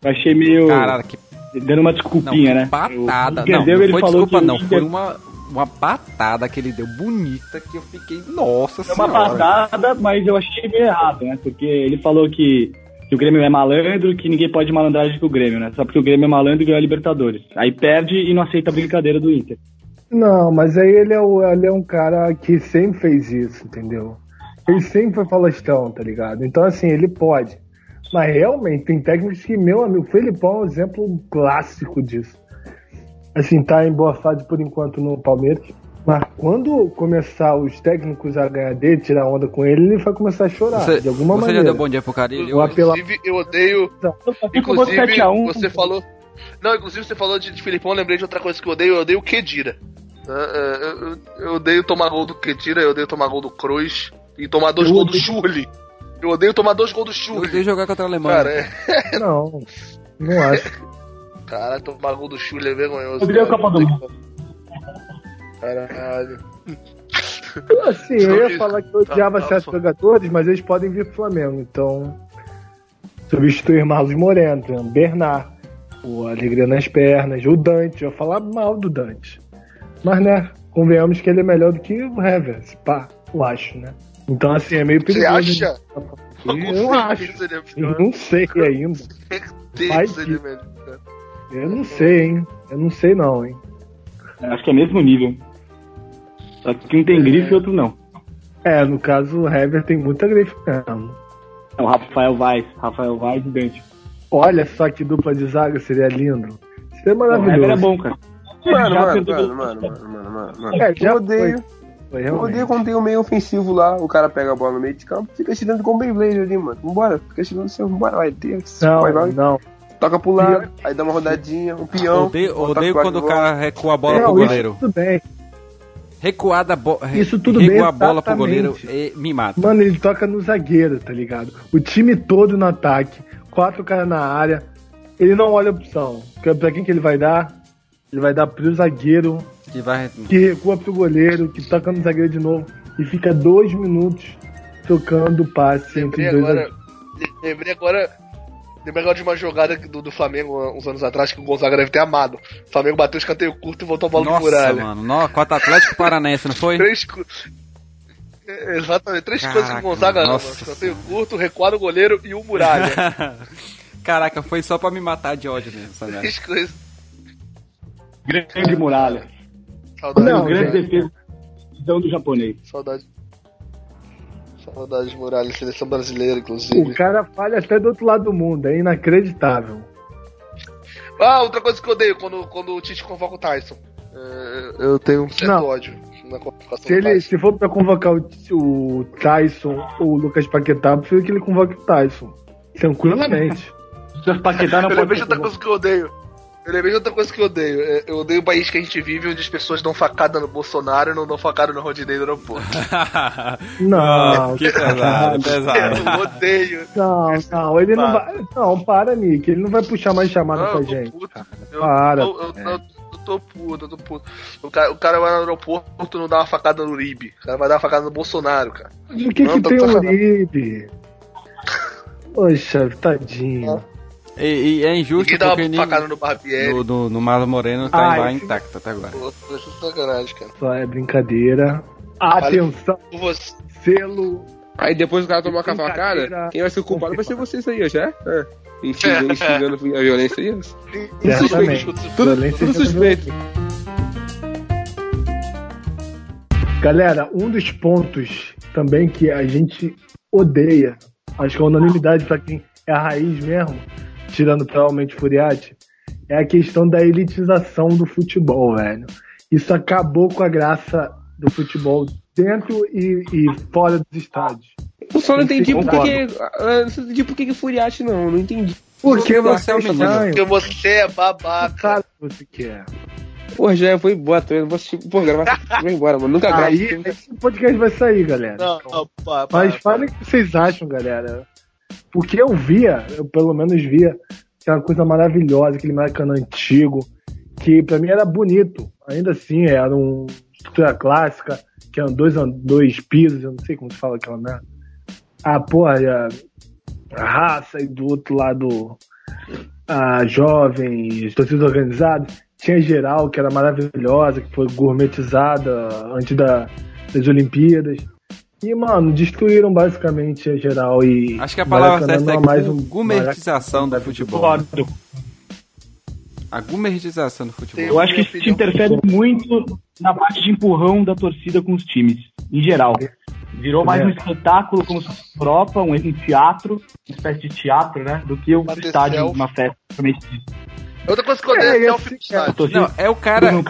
eu achei meio. Caralho, que dando uma não, desculpinha, que né? patada. Que Não, deu, não ele foi falou desculpa não, foi uma, uma patada que ele deu bonita que eu fiquei, nossa É uma senhora. patada, mas eu achei meio errado, né? Porque ele falou que, que o Grêmio é malandro, que ninguém pode malandragem com o Grêmio, né? Só porque o Grêmio é malandro e ganhou a Libertadores. Aí perde e não aceita a brincadeira do Inter. Não, mas aí ele é, o, ele é um cara que sempre fez isso, entendeu? Ele sempre foi falastão, tá ligado? Então, assim, ele pode. Mas realmente, tem técnicos que, meu amigo, o Felipão é um exemplo clássico disso. Assim, tá em boa fase por enquanto no Palmeiras. Mas quando começar os técnicos a ganhar dele, tirar onda com ele, ele vai começar a chorar, Você, de alguma você já maneira. deu bom dia pro Carilho? Apelar- Inclusive, eu odeio. Ficou Inclusive, 7x1. você falou. Não, inclusive você falou de, de Filipão, eu lembrei de outra coisa que eu odeio, eu odeio o Kedira. É, é, Eu, eu- eu odeio tomar gol do Kedira, eu odeio tomar gol do Cruz e tomar dois Eu gols do odeio- Churli. Eu odeio tomar dois gols do Eu Churli. odeio jogar contra a Alemanha. Cara, é. *laughs* Não, não acho. Cara, tomar gol do Churli é vergonhoso. Odeio a. Copa do Mundo. Caralho. Assim, eu ia falar que eu tá- odiava tá certos só- jogadores, mas eles podem vir pro Flamengo. Então, substituir Marlos Moreno, Bernard, o Alegria nas Pernas, o Dante. Eu ia falar mal do Dante. Mas, né, convenhamos que ele é melhor do que o Hever, pá, eu acho, né? Então, assim, é meio Você perigoso. acha? Eu acho. Seria Eu não sei ainda. Certeza Vai que melhor. Eu não sei, hein? Eu não sei não, hein? Acho que é mesmo nível. Só que um tem grife e outro não. É, no caso, o Hever tem muita grife mesmo. É o Rafael Vaz. Rafael Vaz e Dante. Olha só que dupla de zaga seria lindo. Seria O Hever maravilhoso. é bom, cara. Mano, mano, mano, mano, mano, mano, mano, mano. É, já eu odeio. Foi, Eu odeio quando tem um meio ofensivo lá, o cara pega a bola no meio de campo, fica tirando com o Beyblade ali, mano. Vambora, fica tirando seu, vambora, vai ter. Não, vai, vai. não. Toca pro lado, aí dá uma rodadinha, um peão. Odeio, odeio quando o cara recua a bola Não, pro isso goleiro. tudo bem. Recuada bola. Isso tudo recuar bem, a bola pro goleiro e me mata. Mano, ele toca no zagueiro, tá ligado? O time todo no ataque, quatro caras na área. Ele não olha a opção. Pra quem que ele vai dar? Ele vai dar pro zagueiro, Que vai. que recua pro goleiro, que toca no zagueiro de novo. E fica dois minutos tocando o passe entre Lembrei os dois agora. Lembrei agora. Lembrei agora de uma jogada do, do Flamengo uns anos atrás que o Gonzaga deve ter amado. O Flamengo bateu o escanteio curto e voltou a bola de Nossa, muralha. mano. No, contra Atlético Paranaense, não foi? Três É, Exatamente, três Caraca, coisas que o Gonzaga ama: nossa escanteio curto, recuar o goleiro e o muralha. *laughs* Caraca, foi só pra me matar de ódio mesmo, merda. três coisas. Grande muralha. Saudade, Não, grande defesa do japonês. Saudade. Saudade de Muralha, seleção brasileira, inclusive. O cara falha até do outro lado do mundo, é inacreditável. Ah, outra coisa que eu odeio quando, quando o Tite convoca o Tyson. É, eu tenho um certo Não. ódio na convocação Se, ele, se for pra convocar o, o Tyson ou o Lucas Paquetá, eu prefiro que ele convoque o Tyson. Tranquilamente. Seus Paquetá não Eu pode outra coisa que eu odeio. Eu lembrei de outra coisa que eu odeio. É, Eu odeio o país que a gente vive onde as pessoas dão facada no Bolsonaro e não dão facada no Rodinei do aeroporto. *laughs* Não, que pesado, caralho. *laughs* pesado. Eu odeio. Não, não, ele não Para. vai. Não, para, Nick. Ele não vai puxar mais chamada Não, pra gente. puto. cara. Eu, Para. eu, eu, eu, eu tô puto, eu tô puto. O cara, o cara vai no aeroporto não dá uma facada no Uribe. O cara vai dar uma facada no Bolsonaro, cara. O que, Não, que tem o. Uribe? Poxa, tadinho. E, e é injusto Ninguém dá porque uma nem facada no Barbieri. no, do, no Marlon Moreno tá Ai, lá sim. intacto até agora. Pô, Isso é sacanagem, cara. Só é brincadeira. Atenção, Por você. selo. Aí depois o cara tomar com a facada, quem vai ser o culpado vai ser vocês aí, já? É. Instigando, instigando a violência aí, ó. Certamente. Tudo, tudo suspeito. Galera, um dos pontos também que a gente odeia, acho que é unanimidade pra quem é a raiz mesmo, tirando provavelmente Furiati, é a questão da elitização do futebol, velho. Isso acabou com a graça do futebol dentro e, e fora dos estádios. Eu só não entendi por que, Concordo. que- ah, não entendi por que Furiati não, não entendi. Porque Você é um estranho. Porque você é O babaca. cara que você quer. Porra, já foi embora, tô, eu não vou assistir, porra, gravar, vou embora, mano, nunca gravo. Aí esse podcast vai sair, galera. Não, não, pá, pá, Mas falem o que vocês acham, galera. Porque eu via, eu pelo menos via, que era uma coisa maravilhosa, aquele Maracanã antigo, que pra mim era bonito. Ainda assim, era uma estrutura clássica, que eram dois, an- dois pisos, eu não sei como se fala aquela merda. Ah, porra, e a, a raça, e do outro lado a jovem, as torcidas organizadas. Tinha geral, que era maravilhosa, que foi gourmetizada antes da, das Olimpíadas. E, mano, destruíram basicamente a geral e. Acho que a palavra certa é não mais um gourmetização do futebol. Concordo. A gourmetização do futebol. Eu acho que isso se interfere muito na parte de empurrão da torcida com os times, em geral. Virou mais um espetáculo como se fosse Europa, um, um teatro, uma espécie de teatro, né? Do que um estádio, uma festa. Outra coisa que eu odeio É, é, no A estádio. Não, é o cara. não.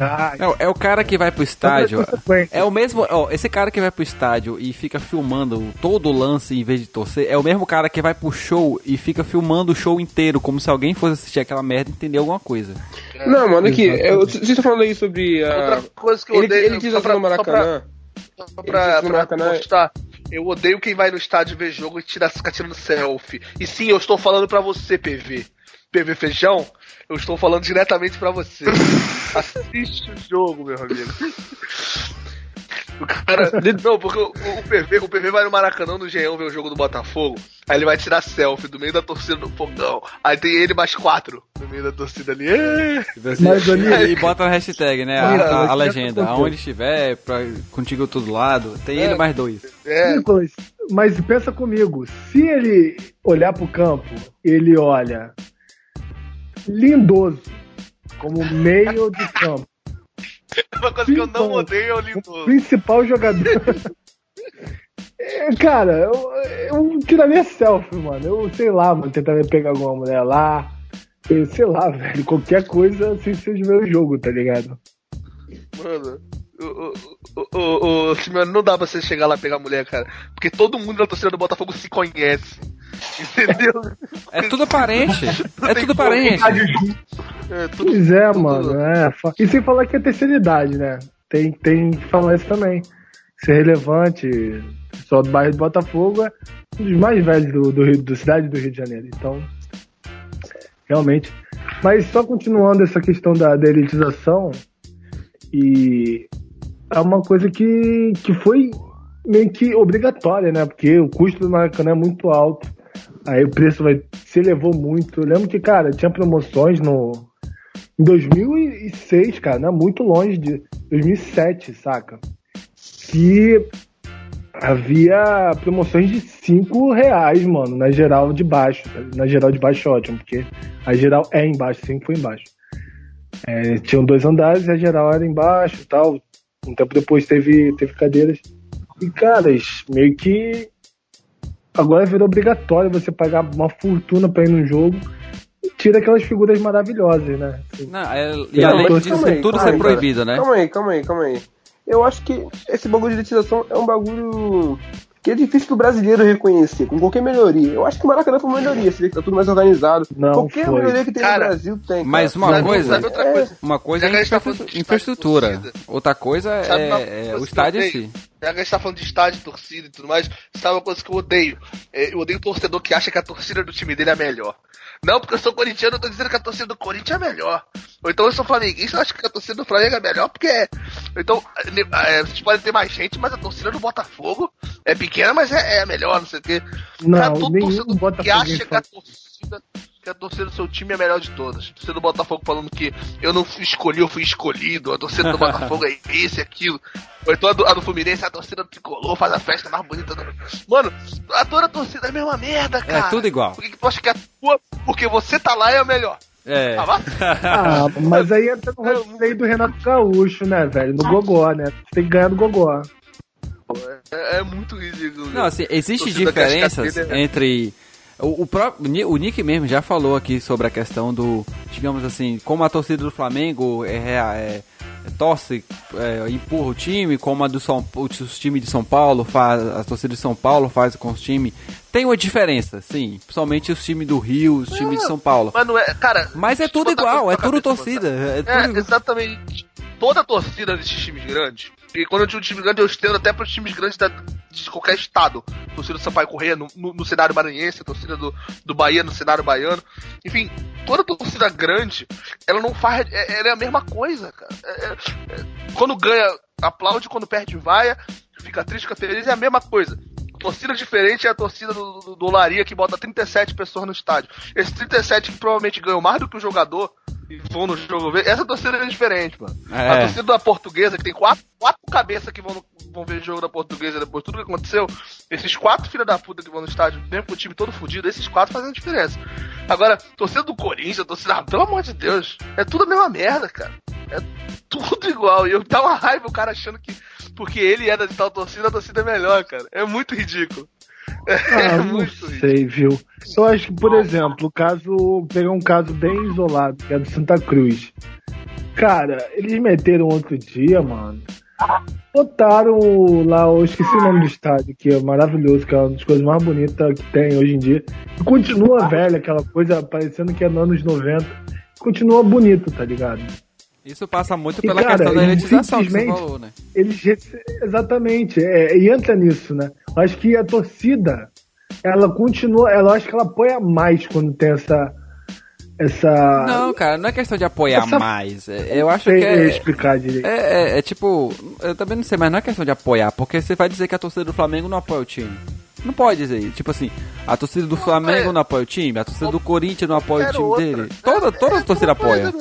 Ah, Não, é o cara que vai pro estádio. É o mesmo. Ó, esse cara que vai pro estádio e fica filmando todo o lance em vez de torcer, é o mesmo cara que vai pro show e fica filmando o show inteiro, como se alguém fosse assistir aquela merda e entender alguma coisa. Não, mano, aqui, eu, vocês estão falando aí sobre a... Outra coisa que eu Ele, odeio. ele diz só pra- no só pra- Maracanã. Só pra, diz no pra Maracanã- eu odeio quem vai no estádio ver jogo e tira, fica tirando selfie. E sim, eu estou falando pra você, PV. PV Feijão, eu estou falando diretamente pra você. *laughs* Assiste o jogo, meu amigo. O cara. Não, porque o, o PV, o PV vai no Maracanã no Engenhão ver o jogo do Botafogo. Aí ele vai tirar selfie do meio da torcida do fogão. Aí tem ele mais quatro no meio da torcida ali. Mas, Olívio- e bota na hashtag, né? A, a- a mas legenda. Aonde estiver, pra, contigo todo lado, tem ele mais dois. É, Nicolas, mas pensa comigo, se ele olhar pro campo, ele olha lindoso como meio de campo, uma coisa que eu não odeio é o o Lindoso. principal jogador. É, Cara, eu, eu tiraria selfie, mano. Eu sei lá, mano, tentaria pegar alguma mulher lá. Eu sei lá, velho, qualquer coisa sem ser ver o jogo, tá ligado? Mano, o, o, o, Simeone, não dá pra você chegar lá e pegar mulher, cara. Porque todo mundo na torcida do Botafogo se conhece. *laughs* Entendeu? É tudo parente. É tudo parente. É, tudo, Pois é, tudo- mano. É. fa- E sem falar que é terceira idade, né? Tem, tem que falar isso também. Ser relevante. Só do bairro de Botafogo é um dos mais velhos do, do, Rio- do cidade do Rio de Janeiro. Então, realmente. Mas só continuando essa questão da, da elitização, e é uma coisa que, que foi meio que obrigatória, né? Porque o custo do Maracanã é muito alto. Aí o preço vai se elevou muito. Eu lembro que, cara, tinha promoções no em 2006, cara, não é muito longe de 2007, saca? Que havia promoções de 5 reais, mano, na geral de baixo. Na geral de baixo é ótimo, porque a geral é embaixo, 5 foi embaixo. É, tinham dois andares e a geral era embaixo e tal. Um tempo depois teve, teve cadeiras. E, caras, meio que agora virou obrigatório você pagar uma fortuna pra ir num jogo tira aquelas figuras maravilhosas, né? Não, é, e além Calma disso, aí, tudo calma ser aí, proibido, né? Calma aí, calma aí, calma aí. Eu acho que esse bagulho de elitização é um bagulho que é difícil do brasileiro reconhecer, com qualquer melhoria. Eu acho que o Maracanã foi uma melhoria, você vê que tá tudo mais organizado. Não qualquer foi. melhoria que tem Cara, no Brasil tem. Mas cara. uma Sabe- coisa, sabe outra coisa? uma coisa é a gente tá infra- falando de infraestrutura, outra coisa uma é, é o estádio em si. Já que a gente tá falando de estádio, torcida e tudo mais, sabe uma coisa que eu odeio? É, eu odeio o torcedor que acha que a torcida do time dele é a melhor. Não, porque eu sou corintiano, eu tô dizendo que a torcida do Corinthians é melhor. Ou então eu sou flamenguista, eu acho que a torcida do Flamengo é melhor porque é. Então, é, vocês podem ter mais gente, mas a torcida do Botafogo é pequena, mas é, é a melhor, não sei o quê. Não, Cara, todo torcedor que Botafoguense acha que a torcida que a torcida do seu time é a melhor de todas. A torcida do Botafogo falando que eu não fui escolhi, eu fui escolhido. A torcida do Botafogo é *laughs* isso e aquilo. Ou então a do, a do Fluminense, a torcida do Tricolor faz a festa mais bonita do... Mano, a toda a torcida é a mesma merda, cara. É tudo igual. Por que, que tu acha que a tua, porque você tá lá é a melhor? É. Ah. Ah, mas aí entra no *laughs* roteiro do Renato Gaúcho, né, velho? No Gogó, né? Tem que ganhar do Gogó. É, é muito ridículo. Não, assim, existem diferenças né? entre. O, o próprio o Nick mesmo já falou aqui sobre a questão do, digamos assim, como a torcida do Flamengo é, é- é- torce, é, empurra o time, como a do São, os times de São Paulo faz, a torcida de São Paulo faz com os times. Tem uma diferença, sim, principalmente os times do Rio, os times de São Paulo. Mas não é, cara. Mas é tudo igual, é tudo torcida. É É, tudo... exatamente. Toda a torcida desses times grandes. E quando eu digo time grande, eu estendo até para os times grandes da- de qualquer estado. Torcida do Sampaio Correia no, no, no cenário maranhense, a torcida do, do Bahia no cenário baiano. Enfim, toda torcida grande, ela não faz. é- Ela é a mesma coisa, cara. É- é- é- quando ganha, aplaude, quando perde, vaia. Fica triste, fica feliz, é a mesma coisa. Torcida diferente é a torcida do, do, do Olaria que bota 37 pessoas no estádio. Esses 37 que provavelmente ganham mais do que o jogador e vão no jogo ver. Essa torcida é diferente, mano. É. A torcida da portuguesa, que tem quatro, quatro cabeças que vão, no- vão ver o jogo da portuguesa depois de tudo que aconteceu. Esses quatro filhos da puta que vão no estádio, mesmo com o time todo fudido, esses quatro fazem a diferença. Agora, torcida do Corinthians, torcida, ah, pelo amor de Deus, é tudo a mesma merda, cara. É tudo *laughs* igual. E eu dá uma raiva o cara achando que porque ele é da tal torcida, a torcida é melhor, cara. É muito ridículo. É Ah, não muito ridículo. sei, viu? Eu acho que, por exemplo, o caso. Pegar um caso bem isolado, que é do Santa Cruz. Cara, eles meteram outro dia, mano. Botaram lá, eu esqueci o nome do estádio, que é maravilhoso, que é uma das coisas mais bonitas que tem hoje em dia. E continua velha, aquela coisa parecendo que é nos anos 90. Continua bonito, tá ligado? Isso passa muito E, pela cara, questão da elitização que você simplesmente- falou, né? Eles exatamente, é, e entra nisso, né? Acho que a torcida, ela continua, ela acho que ela apoia mais quando tem essa essa Não, cara, não é questão de apoiar Essa- mais. É- Eu acho sei que é, explicar direito. é, é- é tipo. Eu também não sei, mas não é questão de apoiar, porque você vai dizer que a torcida do Flamengo não apoia o time. Não pode dizer isso. Tipo assim, a torcida do Flamengo é. não apoia o time, a torcida do Corinthians não apoia o time dele. Toda, toda a torcida apoia.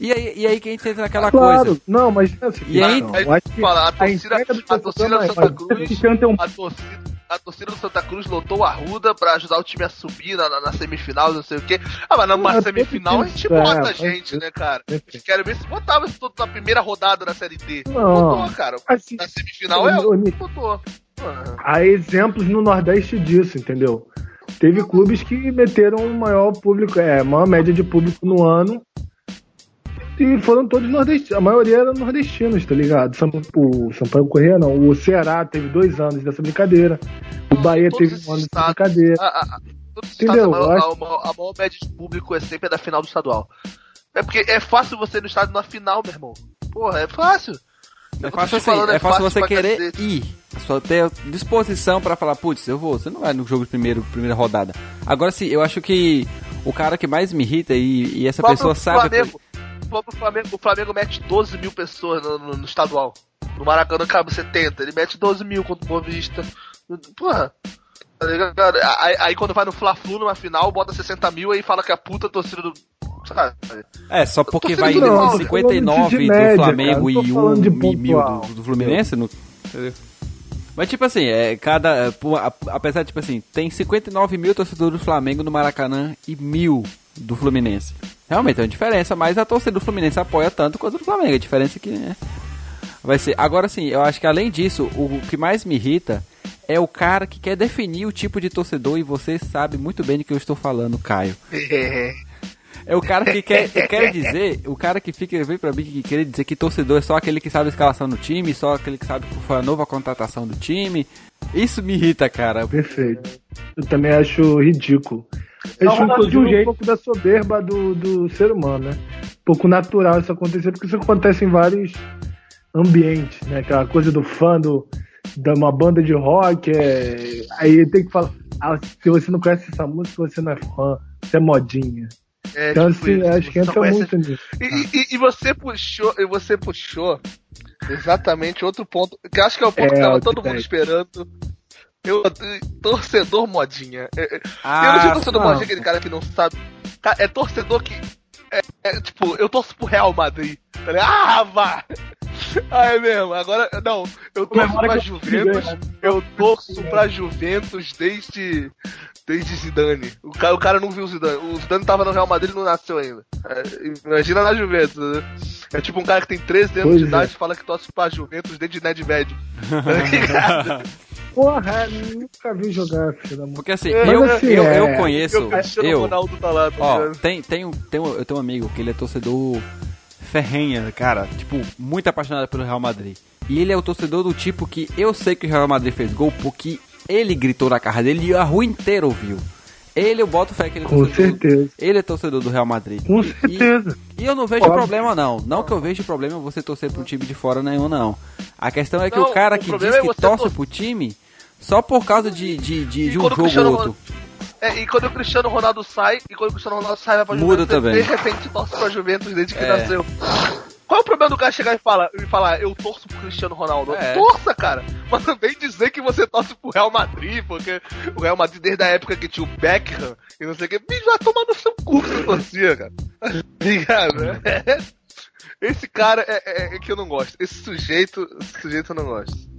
E aí, e aí que a gente entra naquela claro, coisa. não, mas é o E aí- não, eu acho que Fala, a torcida, a torcida do Santa é- Cruz. Um- A torcida, a torcida do Santa Cruz lotou a Ruda pra ajudar o time a subir na, na- na semifinal, não sei o quê. Ah, mas numa semifinal a gente é, bota a gente, né, cara? Perfeito. Quero ver se botava isso tudo na primeira rodada da Série D. Não. Botou, cara. Assim, Na semifinal é botou. Há exemplos no Nordeste disso, entendeu? Teve clubes que meteram um maior público, é, maior média de público no ano. E foram todos nordestinos. A maioria eram nordestinos, tá ligado? São, o Sampaio Corrêa não. O Ceará teve dois anos dessa brincadeira. O Bahia todos teve um ano dessa brincadeira. A, Entendeu? estados, a, maior, acho- a maior- a maior média de público é sempre a da final do estadual. É porque é fácil você ir no estádio na final, meu irmão. Porra, é fácil. É Eu tô fácil assim, falando, é fácil você querer cacete. ir. É Só ter disposição pra falar, putz, eu vou. Você não vai no jogo de primeiro, primeira rodada. Agora sim, eu acho que o cara que mais me irrita e, e essa pessoa sabe. Flamengo, o próprio Flamengo, o Flamengo mete 12 mil pessoas no, no- no estadual. No Maracanã cabe 70. Ele mete 12 mil contra o Boa Vista. Porra. Tá? Aí, aí quando vai no Fla-Flu numa final, bota 60 mil e fala que é a puta torcida do. Sabe? É, só porque vai Não, de tô 59 falando de do média, Flamengo cara, e falando de 1 mil do, do Fluminense. No... Entendeu? Mas tipo assim, é, cada. a- Apesar de, tipo assim, tem 59 mil torcedores do Flamengo no Maracanã e mil do Fluminense. Realmente é uma diferença, mas a torcida do Fluminense apoia tanto quanto a do Flamengo. A diferença é que né, vai ser. Agora sim, eu acho que além disso, o que mais me irrita é o cara que quer definir o tipo de torcedor e você sabe muito bem do que eu estou falando, Caio. É o cara que quer, eu quero dizer, o cara que fica, vem pra mim que quer dizer que torcedor é só aquele que sabe a escalação do time, só aquele que sabe que foi a nova contratação do time. Isso me irrita, cara. Perfeito. Eu também acho ridículo. Isso, Não, inclusive, um um pouco da soberba do, do ser humano, né? Um pouco natural isso acontecer, porque isso acontece em vários ambientes, né? Aquela coisa do fã do, de uma banda de rock, é... aí tem que falar, ah, se você não conhece essa música, você não é fã, você é modinha. É, então, tipo assim, isso, acho que entra muito nisso. E, e- e você puxou, e você puxou exatamente outro ponto, que acho que é o ponto É, que tava todo mundo esperando. Eu, torcedor modinha. Ah, eu não sei torcedor não. modinha, aquele cara que não sabe. Cara, é torcedor que. É, é, tipo, eu torço pro Real Madrid. Tá? Ah, vá! *laughs* Ah, é mesmo. Agora, não, eu torço pra eu Juventus. né? Eu torço pra Juventus desde. Desde Zidane. O cara, o cara não viu o Zidane. O Zidane tava no Real Madrid e não nasceu ainda. É, imagina na Juventus, né? É tipo um cara que tem 13 anos Pois de é. idade e fala que torce pra Juventus desde Nedved. Tá? *laughs* Porra, nunca vi jogar, filho da mãe. Porque assim, eu, assim, eu, é- eu conheço. Eu, Eu, Ronaldo tá lá, tá Ó, tem, tem, um, tem um, eu tenho um amigo que ele é torcedor ferrenha, cara, tipo, muito apaixonado pelo Real Madrid. E ele é o torcedor do tipo que eu sei que o Real Madrid fez gol porque ele gritou na cara dele e a rua inteira ouviu. Ele, eu boto fé que ele é Com torcedor. certeza. Ele é torcedor do Real Madrid. Com E- certeza. E eu não vejo Óbvio. problema não. Não que eu vejo problema você torcer pro time de fora nenhum, não. A questão é que Não, o cara o que diz é que torce tor- pro time só por causa de, de, de, de um jogo ou outro. É, e quando o Cristiano Ronaldo sai, e quando o Cristiano Ronaldo sai, vai pra Muda Juventus, também. de repente torce pra Juventus desde que É. nasceu. Qual é o problema do cara chegar e falar, e falar eu torço pro Cristiano Ronaldo? É. Torça, cara! Mas também dizer que você torce pro Real Madrid, porque o Real Madrid desde a época que tinha o Beckham e não sei o que, bicho, vai tomar no seu cu que você torcia, cara. Ligado, né? Esse cara é, é- é que eu não gosto. Esse sujeito, esse sujeito eu não gosto.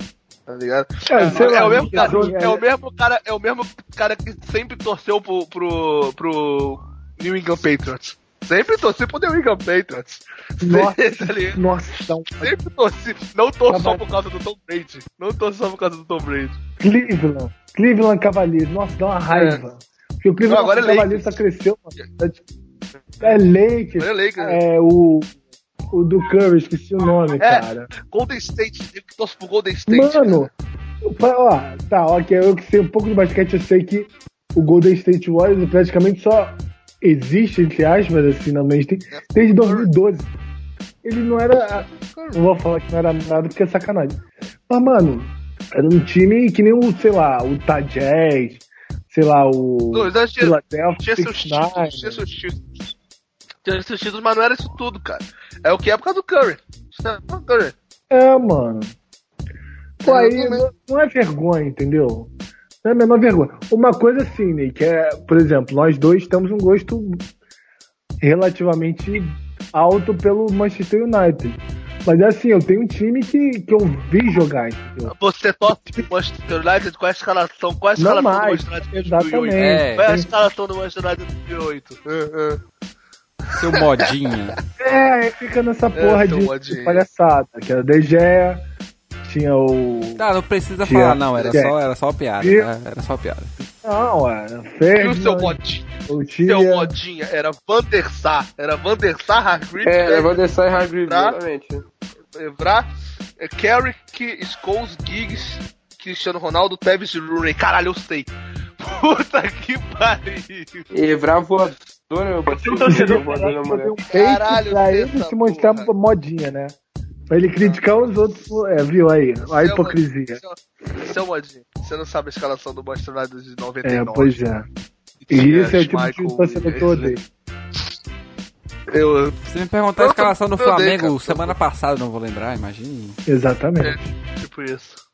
Tá ligado? Sei É, lá, o mesmo cara, é o mesmo cara, é o mesmo cara que sempre torceu pro, pro, pro New England Patriots. Sempre torci pro New England Patriots. Nossa, *laughs* Tá nossa, um Sempre torci. Não torço só Tá bom. por causa do Tom Brady. Não torço só por causa do Tom Brady. Cleveland. Cleveland Cavaliers. Nossa, dá uma raiva. Porque o Cleveland Não, agora é Cavaliers só cresceu. mano. É, é Lakers. É Lakers. É o, o do Curry, esqueci o nome, É, cara. Golden State, eu que torço pro Golden State. Mano, pra- ó, tá, ok, eu que sei um pouco de basquete, eu sei que o Golden State Warriors praticamente só existe, entre aspas, assim, na mainstream, desde 2012. Ele não era. Não vou falar que não era nada porque é sacanagem. Mas, mano, era um time que nem o, sei lá, o Utah Jazz, sei lá, o. Não, tinha- Tinha seus títulos, 69. tinha seus títulos. Tinha títulos, mas não era isso tudo, cara. É o que é por causa do Curry. É do. É, mano. Pô, É, aí não, não é vergonha, entendeu? Não é a menor vergonha. Uma coisa assim, Ney, que é, por exemplo, nós dois temos um gosto relativamente alto pelo Manchester United. Mas é assim, eu tenho um time que, que eu vi jogar, entendeu? Você torce pro Manchester United com a escalação? Qual é a Não escalação do mais, Manchester United de 2008? exatamente. É. Qual é a escalação do Manchester United de 2008? Ah, ah. Seu modinha. É, fica nessa porra seu de, de palhaçada, que era Gea, tinha o... Tá, não precisa Tinha- falar não, era só, era só piada, E- tá? Era só piada. Não, era E o seu modinho? o Seu modinha era Van der Sar. Era Van der Sar, Hargreaves, É, Van der Sar e Hargreaves, Tá? exatamente. Evra, é, Carrick, Scholes, Giggs, Cristiano Ronaldo, Tevez e Rooney. Caralho, eu sei. Puta que pariu. Evra voador, eu bati torcedor fazer um Caralho, pra ele se mostrar porra. modinha, né? Pra ele criticar os outros. É, viu aí? A Seu hipocrisia. modinho, Seu modinho, você não sabe a escalação do Manchester United de 99. É, pois é. E isso é o tipo Schmeichel de torcedor que eu odeio. Eu, Se me perguntar a escalação do odeio, Flamengo semana passada, não vou lembrar, imagine. Exatamente. tipo isso.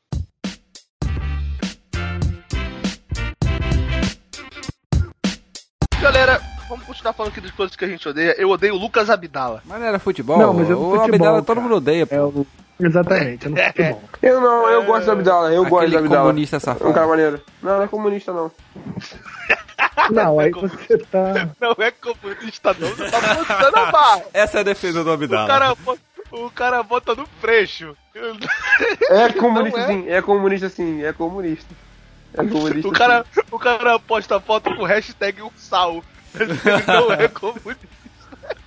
Galera, vamos continuar falando aqui das coisas que a gente odeia. Eu odeio o Lucas Abdala. Mas não era futebol? Não, mas é o futebol, Abdala todo cara. mundo odeia, pô. É o... Exatamente, é no *laughs* futebol. Eu não, eu gosto do Abdala, eu gosto Aquele do Abdala. comunista É um safado. cara maneiro. Não, não é comunista não. *laughs* Não, aí você tá. Não é comunista, não. Você tá mostrando a barra. Essa é a defesa do O Abdala. cara, bota- o cara bota no freixo. É comunista é. sim, é comunista sim, é comunista. É comunista. *laughs* O cara, o cara posta foto com hashtag um sal. *laughs* Ele não é comunista.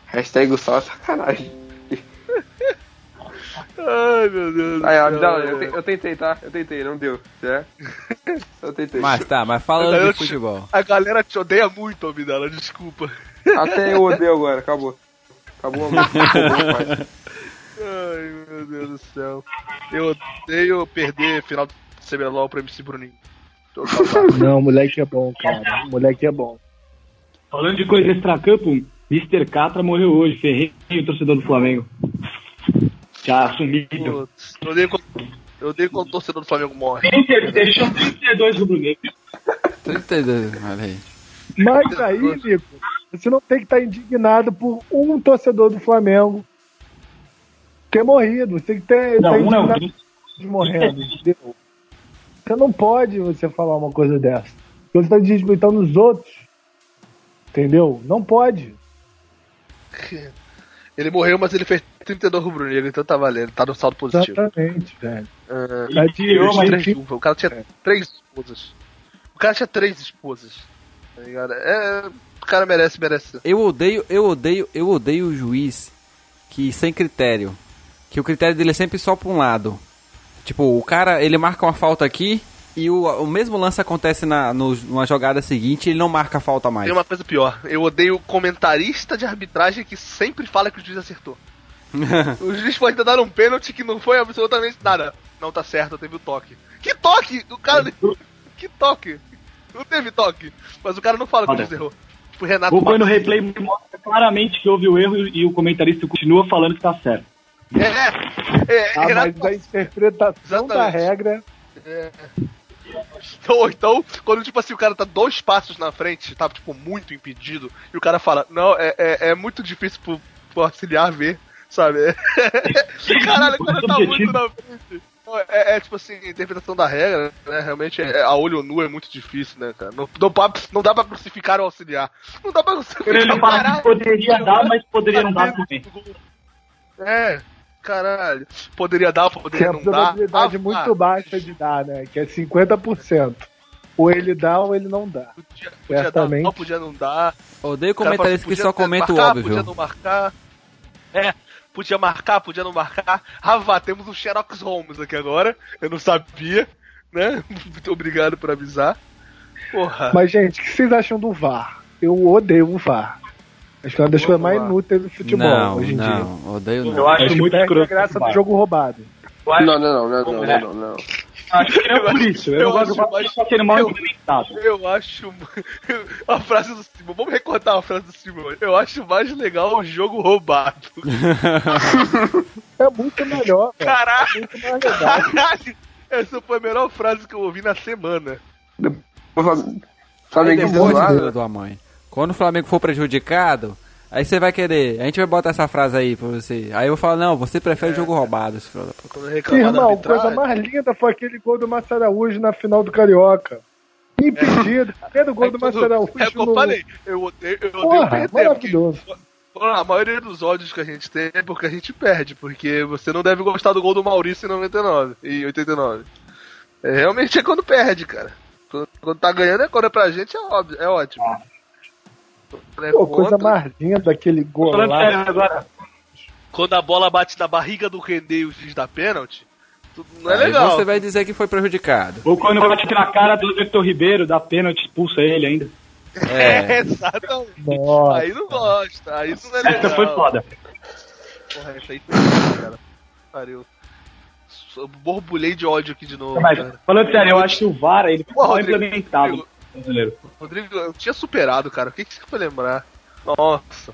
Hashtag o sal é sacanagem. Ai, meu Deus. do Aí, céu, eu, eu tentei, tá? Eu tentei, não deu, certo? *laughs* Eu tentei. Mas tá, mas falando de te- futebol. A galera te odeia muito, Abdala, desculpa. Até eu odeio agora, acabou. Acabou a música. Ai, meu Deus do céu. Eu odeio perder final do CBLOL pra MC Bruninho. *laughs* Não, moleque é bom, cara. Moleque é bom. Falando de coisa extra-campo, Mr. Catra morreu hoje, ferreiro torcedor do Flamengo. Já assumido. Putz, Eu odeio quando, eu odeio quando o torcedor do Flamengo morre. 30, deixou 32 rubro-negros. 32, olha aí. Mas aí, Nico, você não tem que estar indignado por um torcedor do Flamengo ter morrido. Você tem que ter, Não, tá um não. indignado de morrendo, *laughs* entendeu? Você não pode você falar uma coisa dessa. Você está desrespeitando os outros. Entendeu? Não pode. *laughs* Ele morreu, mas ele fez 32 rubro-negro, então tá valendo, tá no saldo positivo. Exatamente, velho. Ah, Tá de- Três- mas- três viúvas. O cara tinha três esposas. O cara tinha três esposas. Tá ligado? É, o cara merece, merece. Eu odeio, eu odeio, eu odeio o juiz que sem critério. Que o critério dele é sempre só pra um lado. Tipo, o cara, ele marca uma falta aqui e o, o mesmo lance acontece na no, numa jogada seguinte e ele não marca a falta mais. Tem uma coisa pior. Eu odeio comentarista de arbitragem que sempre fala que o juiz acertou. *laughs* o juiz pode dado um pênalti que não foi absolutamente nada. Não tá certo, teve o toque. Que toque? O cara. Que toque? Não teve toque. Mas o cara não fala que o juiz errou. Tipo, Renato. Vou pôr no replay mostra claramente que houve o erro e o comentarista continua falando que tá certo. É, é, Ah, Renato mas a interpretação Exatamente. da regra. É. Ou então, quando tipo assim, o cara tá dois passos na frente, tá tipo muito impedido, e o cara fala, não, é, é, é muito difícil pro, pro auxiliar ver, sabe? *laughs* Caralho, o cara tá muito na frente. Não, É, é, tipo assim, a interpretação da regra, né? Realmente é, a olho nu é muito difícil, né, cara? Não, não, não dá pra crucificar o auxiliar. Não dá pra crucificar Ele o fala que poderia dar, mas poderia não dar também. É, caralho. Poderia dar, poderia a não dar. probabilidade Ah, muito ah, baixa de dar, né? Que é 50%. Ou ele dá ou ele não dá. Podia, podia dar, não podia não dar. Odeio comentarista que só comenta o marcar, óbvio. Podia não marcar. É, podia marcar, podia não marcar. Ravá, temos um Xerox Holmes aqui agora. Eu não sabia, né? *laughs* Muito obrigado por avisar. Porra. Mas, gente, o que vocês acham do VAR? Eu odeio o VAR. Acho que é uma das coisas mais inúteis do futebol Não, hoje em dia. não, odeio não. Eu acho que muito escroto. graça do jogo roubado. Não, não, não, não, não, não, não, não. Acho que não é por isso. Eu, Eu não gosto acho do sendo mal eu- implementado. Eu acho. *laughs* A frase do Simon. Vamos recortar a frase do Simon. Eu acho mais legal o jogo roubado. *laughs* É muito melhor. Caralho! É muito mais legal. Caralho! Essa foi a melhor frase que eu ouvi na semana. Flamengo depois, zoado. filho da mãe. Quando o Flamengo for prejudicado, aí você vai querer. A gente vai botar essa frase aí pra você. Aí eu vou falar, não, você prefere o jogo roubado, esse filho da puta. Quando reclamar da Irmão, arbitragem. coisa mais linda foi aquele gol do Massa Araújo na final do Carioca. Impedido. Primeiro gol É do Massa Araújo. É que eu no- falei. Eu odeio, eu odeio Porra, perder. maravilhoso. Porque, a maioria dos ódios que a gente tem é porque a gente perde. Porque você não deve gostar do gol do Maurício em 99 e 89. É, realmente é quando perde, cara. Quando, quando tá ganhando é quando é pra gente, é óbvio, é ótimo. É Pô, coisa contra, mais linda aquele gol lá. Quando a bola bate na barriga do René e o juiz da pênalti, tudo não é Aí legal. você vai dizer que foi prejudicado. Ou quando bate na cara do Everton Ribeiro, dá pênalti, expulsa ele ainda. É, *laughs* exatamente. Nossa. Aí não gosta, aí não é legal. Essa foi foda. Porra, essa aí foi foda, cara. Pariu. Eu borbulhei de ódio aqui de novo, Mas, cara. falando sério, eu acho que o VAR ele foi implementado brasileiro. Rodrigo, eu tinha superado, cara. O que, que você foi lembrar? Nossa.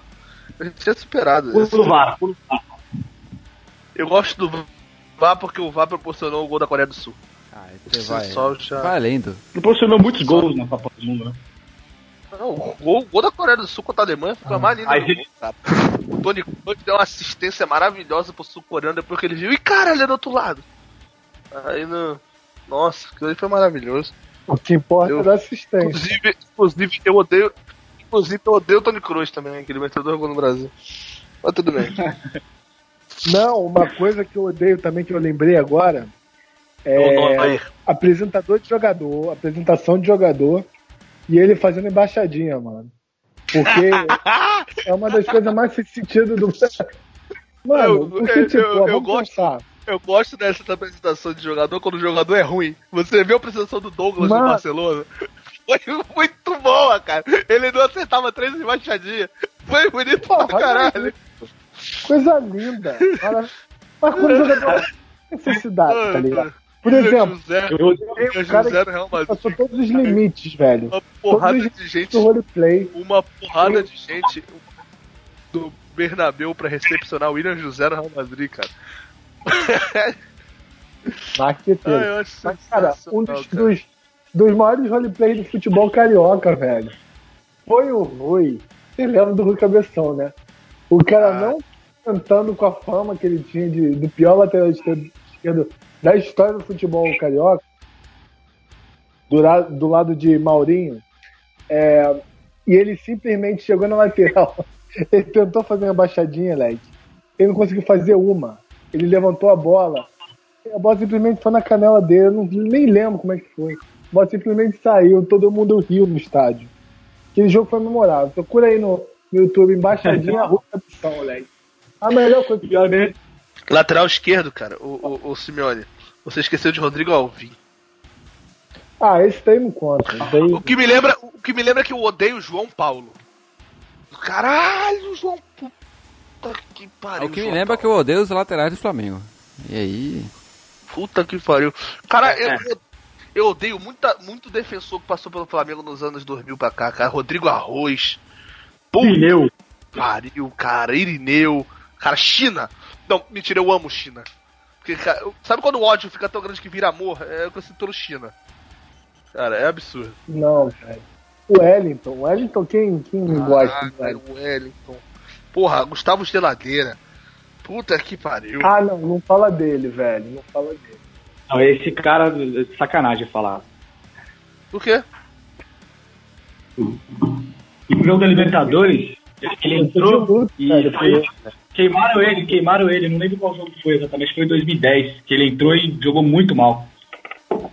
Eu tinha superado Pulo isso. do VAR, pulo do VAR. Eu gosto do VAR porque o VAR proporcionou o gol da Coreia do Sul. Ah, você vai. já- Valendo. Proporcionou muitos gols na Copa do Mundo, né? Não, o gol, o gol da Coreia do Sul contra a Alemanha foi a mais linda Aí mundo, cara. O Tony Kroos deu uma assistência maravilhosa pro sul-coreano depois que ele viu. E cara, ele é do outro lado. Aí no. Nossa, aquilo aí foi maravilhoso. O que importa Eu- é da assistência. Inclusive, inclusive, eu odeio. Inclusive, eu odeio o Tony Cruz também, que ele meteu dois gols no Brasil. Mas tudo bem. *laughs* Não, uma coisa que eu odeio também, que eu lembrei agora, é aí. apresentador de jogador, apresentação de jogador, e ele fazendo embaixadinha, mano. Porque *laughs* é uma das coisas mais sem sentido do. *laughs* Mano, Eu- porque, eu- tipo, eu- eu vamos gosto. pensar. Eu gosto dessa apresentação de jogador quando o jogador é ruim. Você viu a apresentação do Douglas Mano. no Barcelona? *laughs* Foi muito boa, cara. Ele não acertava três embaixadinhas. Foi bonito pra Porra, caralho. Coisa linda. Cara, Mas quando o jogador *laughs* necessidade, tá ligado? Por exemplo, José, tem William um cara José no Real que Madrid. passou todos os limites, velho. Uma porrada Todos os de gente. do roleplay. Uma porrada de gente do Bernabéu pra recepcionar o William José no Real Madrid, cara. *laughs* Marqueteiro. Mas, cara, um dos, dos, dos maiores roleplays do futebol carioca, velho. Foi o Rui. Você lembra do Rui Cabeção, né? O cara Ah. não cantando com a fama que ele tinha de, do pior lateral esquerdo, da história do futebol carioca, do, do lado de Maurinho, é, e ele simplesmente chegou na lateral. *laughs* Ele tentou fazer uma baixadinha, Leque. Ele não conseguiu fazer uma. Ele levantou a bola. A bola simplesmente foi na canela dele. Eu não, nem lembro como é que foi. A bola simplesmente saiu. Todo mundo riu no estádio. Aquele jogo foi memorável. Procura aí no, no YouTube, embaixadinha, Rua Capitão, Leque. A melhor coisa que eu Lateral esquerdo, cara, o, o, o Simeone. Você esqueceu de Rodrigo Alvim. Ah, esse daí não conta. Daí... O que me lembra, o que me lembra é que eu odeio o João Paulo. Caralho, João puta que pariu. O que me lembra é que eu odeio os laterais do Flamengo. E aí. Puta que pariu. Cara, eu, eu, eu odeio muita, muito defensor que passou pelo Flamengo nos anos 2000 pra cá, cara. Rodrigo Arroz. Puta Irineu. que pariu, cara. Irineu. Cara, China. Não, mentira, eu amo China. Porque, cara, eu- sabe quando o ódio fica tão grande que vira amor? É o que eu sinto pelo China. Cara, é absurdo. Não, velho. O Wellington. O Wellington, quem, quem não gosta do Ah, Wellington? o Wellington. Porra, Gustavo Geladeira. Puta que pariu. Ah, não, não fala dele, velho. Não fala dele. Não, esse cara é sacanagem falar. Por quê? No jogo da Libertadores, ele entrou e foi- queimaram ele, queimaram ele. Não lembro qual jogo foi exatamente, foi em 2010, que ele entrou e jogou muito mal.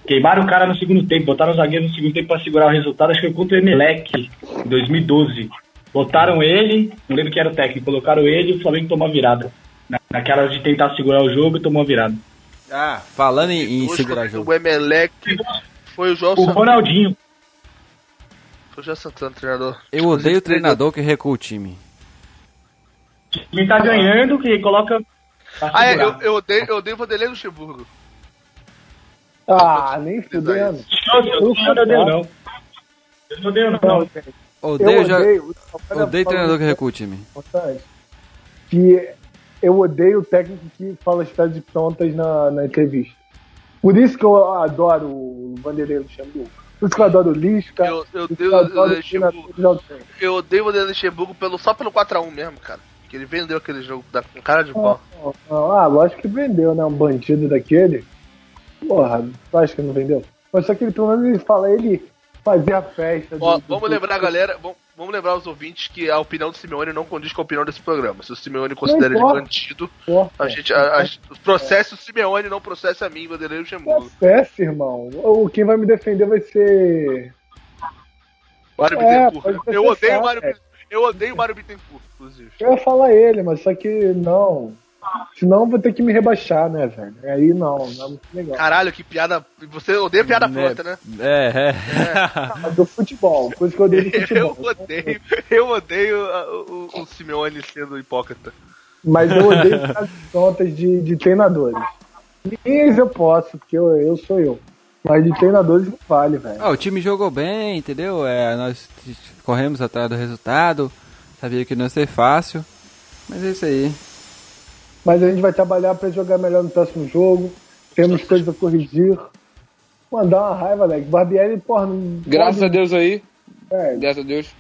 Queimaram o cara no segundo tempo, botaram o zagueiro no segundo tempo pra segurar o resultado, acho que foi contra o Emelec, em 2012. Botaram ele, não lembro quem era o técnico, colocaram ele e o Flamengo tomou a virada. Na- Naquela de tentar segurar o jogo, tomou a virada. Ah, falando em, em segurar quando jogo. O Emelec foi o João O. Ronaldinho, Foi o João Santana, treinador. Eu odeio o treinador que recua o time. quem tá ganhando, que coloca. Ah, é, eu, eu odeio, eu odeio o Vanderlei Luxemburgo. Ah, nem fudendo. Não, eu não odeio, não. Eu não odeio, não. Não. Odeio, eu já- odeio. Olha, odeio fala treinador que uma recua o time. Que eu odeio o técnico que fala as frases prontas na, na entrevista. Por isso que eu adoro o Vanderlei Luxemburgo. Por isso que eu adoro o Lisca. Eu, eu eu adoro. Eu odeio o Vanderlei Luxemburgo pelo, só pelo 4x1 mesmo, cara. Que ele vendeu aquele jogo da, com cara de pau. Não, não, Ah, lógico que vendeu, né? Um bandido daquele. Porra, tu acha que não vendeu? Mas só que ele, pelo menos ele fala, ele fazia a festa. Ó, do- do- vamos lembrar, a galera, vamos, vamos lembrar os ouvintes que a opinião do Simeone não condiz com a opinião desse programa. Se o Simeone considera ele bandido, a gente. A, a, processa o Simeone, não processa a mim, Vanderlei Luxemburgo. Processo, irmão. Ou quem vai me defender vai ser. Mário É, Bittencourt. Eu odeio o Mário, eu odeio o Mário Bittencourt, inclusive. Eu ia falar ele, mas só que não. Senão eu vou ter que me rebaixar, né, velho? Aí não, não é muito legal. Caralho, que piada. Você odeia piada Né? pronta, né? É, é. Ah, Do futebol, coisa que eu odeio do *laughs* Eu futebol. odeio, eu odeio a- o, o Simeone sendo hipócrita. Mas eu odeio *laughs* as contas de, de treinadores. Minhas eu posso, porque eu, eu sou eu. Mas de treinadores não vale, velho. Ah, o time jogou bem, entendeu? É, nós corremos atrás do resultado. Sabia que não ia ser fácil. Mas é isso aí. Mas a gente vai trabalhar pra jogar melhor no próximo jogo. Temos coisas a corrigir. Mandar uma raiva, Alex. Barbieri, porra, não. Graças pode- a Deus aí. velho. Graças a Deus.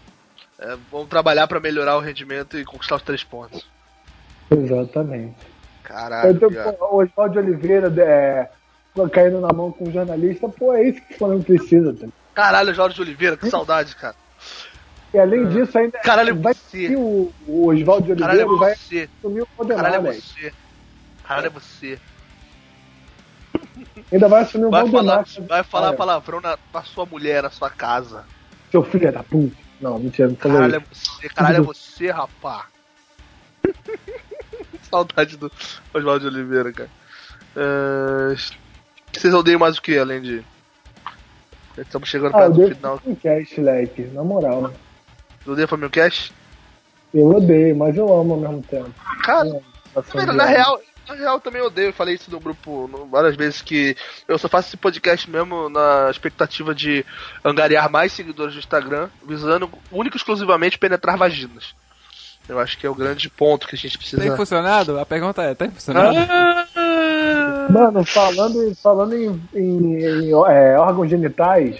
É, vamos trabalhar pra melhorar o rendimento e conquistar os três pontos. Exatamente. Caralho, Eu tô, o Oswaldo Oliveira, é, caindo na mão com um jornalista, pô, é isso que o Flamengo precisa. Tá? Caralho, Jorge Oliveira, que saudade, cara. E além disso, ainda Caralho, é vai você. o, o Oswaldo de Caralho, é Oliveira e vai você. assumir o Caralho, é você. Caralho, é você. Ainda vai assumir o Vai falar, Valdemar. vai falar Cara, palavrão na, na sua mulher, na sua casa. Seu filho da puta. Não, mentira, não falei Caralho, é você, caralho, é você, rapá. *laughs* Saudade do Oswaldo de Oliveira, cara. É, Vocês odeiam mais o que, além de. Estamos chegando Ah, perto do final. o cast, leque, na moral. Você odeia Família Cash? Eu odeio, mas eu amo ao mesmo tempo. Cara, de na real, na real eu também odeio. Eu falei isso no grupo várias vezes que eu só faço esse podcast mesmo na expectativa de angariar mais seguidores do Instagram, visando único e exclusivamente penetrar vaginas. Eu acho que é o grande ponto que a gente precisa. Tem funcionado? A pergunta é, tem funcionado? Ah, Mano, falando, em- falando em, em- em, é, órgãos genitais,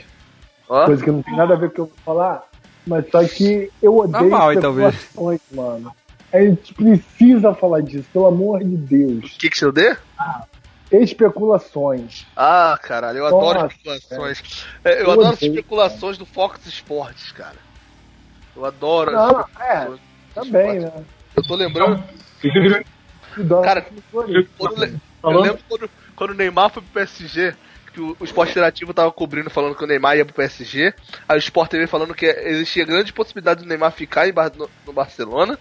coisa que não tem nada a ver com o que eu vou falar, mas só que eu odeio Normal, então, especulações, mano. A gente precisa falar disso, pelo amor de Deus. o que, que você odeia? Especulações. Ah, caralho, eu adoro Nossa, especulações. É, eu Eu adoro odeio. especulações do Fox Sports, cara. Eu adoro as Não, é, também, né? Eu tô lembrando. Dó- Cara, eu Falando- lembro quando, quando o Neymar foi pro PSG, que o, o Esporte Interativo tava cobrindo falando que o Neymar ia pro PSG, aí o Sport TV falando que existia grande possibilidade do Neymar ficar Bar- no, no Barcelona,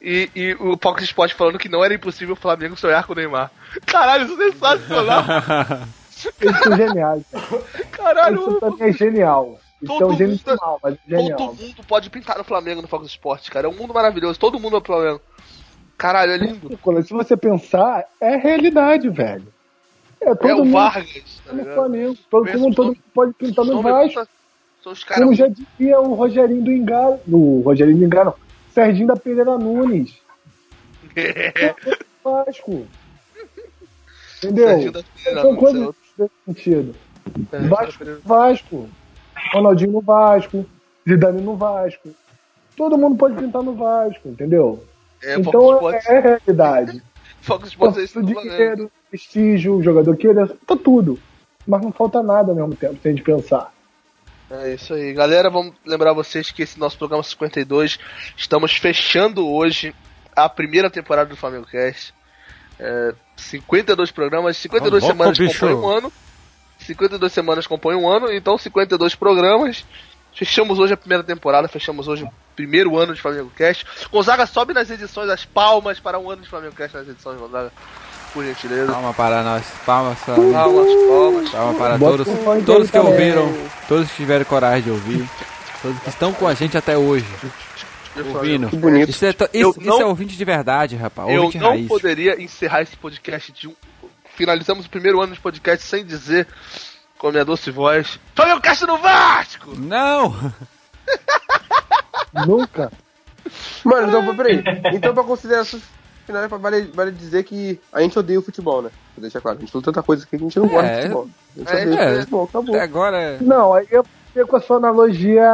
e, e o Fox Sport falando que não era impossível o Flamengo sonhar com o Neymar. *laughs* Caralho, isso é sensacional! *laughs* São geniais. cara. Caralho, Isso também é genial. Isso é Todo gênio mundo- mal, mas genial. todo mundo pode pintar no Flamengo no Fox Sport, cara. É um mundo maravilhoso, todo mundo é Flamengo. Caralho, é lindo. Se você pensar, é realidade, velho. É todo É o mundo Vargas, tá no? Flamengo. Todo, todo todo- mundo pode pintar no Vasco. São os caras Como já dizia o Rogerinho do Engano. O Rogerinho do Engano. Serginho da Pereira Nunes. *laughs* Vasco. Entendeu? São coisas é desse sentido. Vasco. Vasco. Ronaldinho no Vasco. Zidane no Vasco. Todo mundo pode pintar no Vasco, entendeu? É, então é, é realidade. *laughs* Fox Sports é isso Falta do dinheiro, prestígio, jogador queira, falta tudo. Mas não falta nada ao mesmo tempo, a gente pensar. É isso aí, galera. Vamos lembrar vocês que esse nosso programa 52 estamos fechando hoje a primeira temporada do Flamengo Cast. É, 52 programas, 52 Ô, louco, semanas bicho. compõem um ano. 52 semanas compõem um ano, então 52 programas. Fechamos hoje a primeira temporada, fechamos hoje o primeiro ano de Flamengo Cast. Gonzaga sobe nas edições as palmas para um ano de Flamengo Cast nas edições, Gonzaga. Por gentileza. Palma para nós, palmas para Palmas, palmas. Palma para todos, todos aí que ouviram, todos que tiveram coragem de ouvir, todos que estão com a gente até hoje, ouvindo. Que bonito. Isso é, Eu isso, não- isso é ouvinte de verdade, rapaz, Eu ouvinte não raiz. poderia encerrar esse podcast de um. Finalizamos o primeiro ano de podcast sem dizer, com a minha doce voz, Flamengo Caixa no Vasco! Não! Nunca. *laughs* Mano, então, peraí. Então, pra considerações finais, vale, vale dizer que a gente odeia o futebol, né? Vou deixar claro. A gente falou tanta coisa que a gente não gosta É. de futebol. A gente É, odeia é. futebol, acabou. Até agora. Não, aí eu fiquei com a sua analogia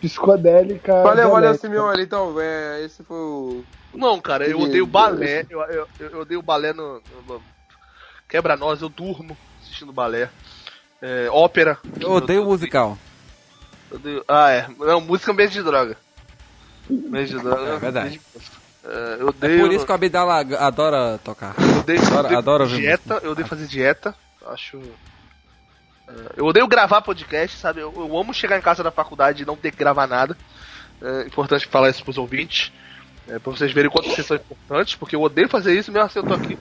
psicodélica. Valeu, valeu. Simeone. Então, é, esse foi o. Não, cara, eu odeio balé. Eu, eu, eu odeio balé no. no- no- Quebra-nós, eu durmo assistindo balé. É, ópera. Eu odeio musical. eu odeio- Ah, é. Não, música é um beijo de droga. Beijo de droga. É verdade. beijo É, eu É odeio. por isso que o Abdala adora tocar. Eu odeio, Adoro- eu odeio ouvir dieta, eu odeio fazer dieta. Acho. é, Eu odeio gravar podcast, sabe? Eu, eu amo chegar em casa da faculdade e não ter que gravar nada. É importante falar isso pros ouvintes. É, pra vocês verem quanto vocês são importantes, porque eu odeio fazer isso mesmo assim eu tô aqui.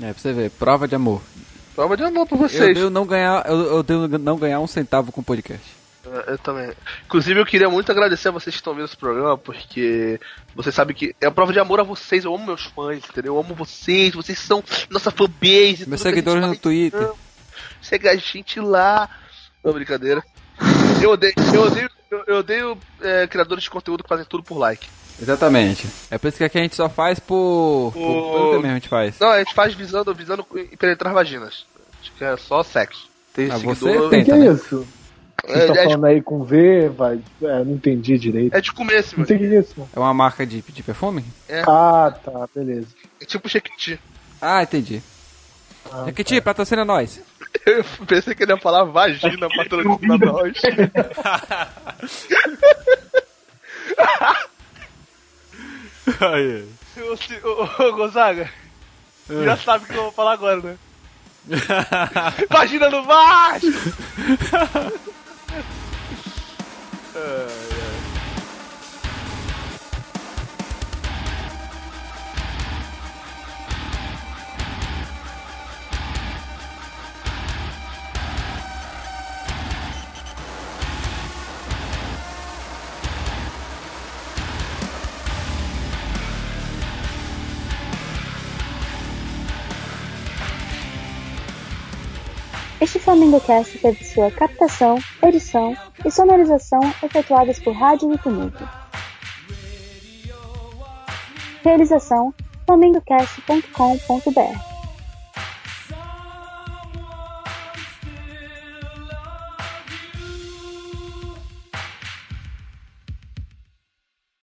É, pra você ver, prova de amor. Prova de amor pra Eu vocês. odeio não ganhar, eu, eu odeio não ganhar um centavo com podcast. É, Eu também. Inclusive, eu queria muito agradecer a vocês que estão vendo esse programa, porque vocês sabem que é a prova de amor a vocês. Eu amo meus fãs, entendeu? Eu amo vocês, vocês são nossa fanbase. Meus a gente seguidores no. Twitter. Não, Segue a gente lá. Não, brincadeira. Eu odeio, eu odeio, eu, odeio é, criadores de conteúdo que fazem tudo por like. Exatamente. É por isso que aqui a gente só faz por. por que mesmo a gente faz. Não, a gente faz visando, visando penetrar vaginas. Acho que é só sexo. Tem Ah, seguidor. você tem. que, Tenta, é né? isso? Você É, tá é de- falando aí com V, vai. É, não entendi direito. É de comer esse, Não mano. é isso. É uma marca de, de perfume? É, Ah, tá, beleza. é tipo Chequiti. Ah, entendi. Jequiti, patrocina nós. *laughs* Eu pensei que ele ia falar vagina *laughs* patrocina nós. *laughs* Aí. Ô, ô, Gonzaga, É. já sabe o que eu vou falar agora, né? Vagina no Vasco! Uh, Este Flamengo Cast teve sua captação, edição e sonorização efetuadas por Rádio Tumulto. Realização flamengocast.com.br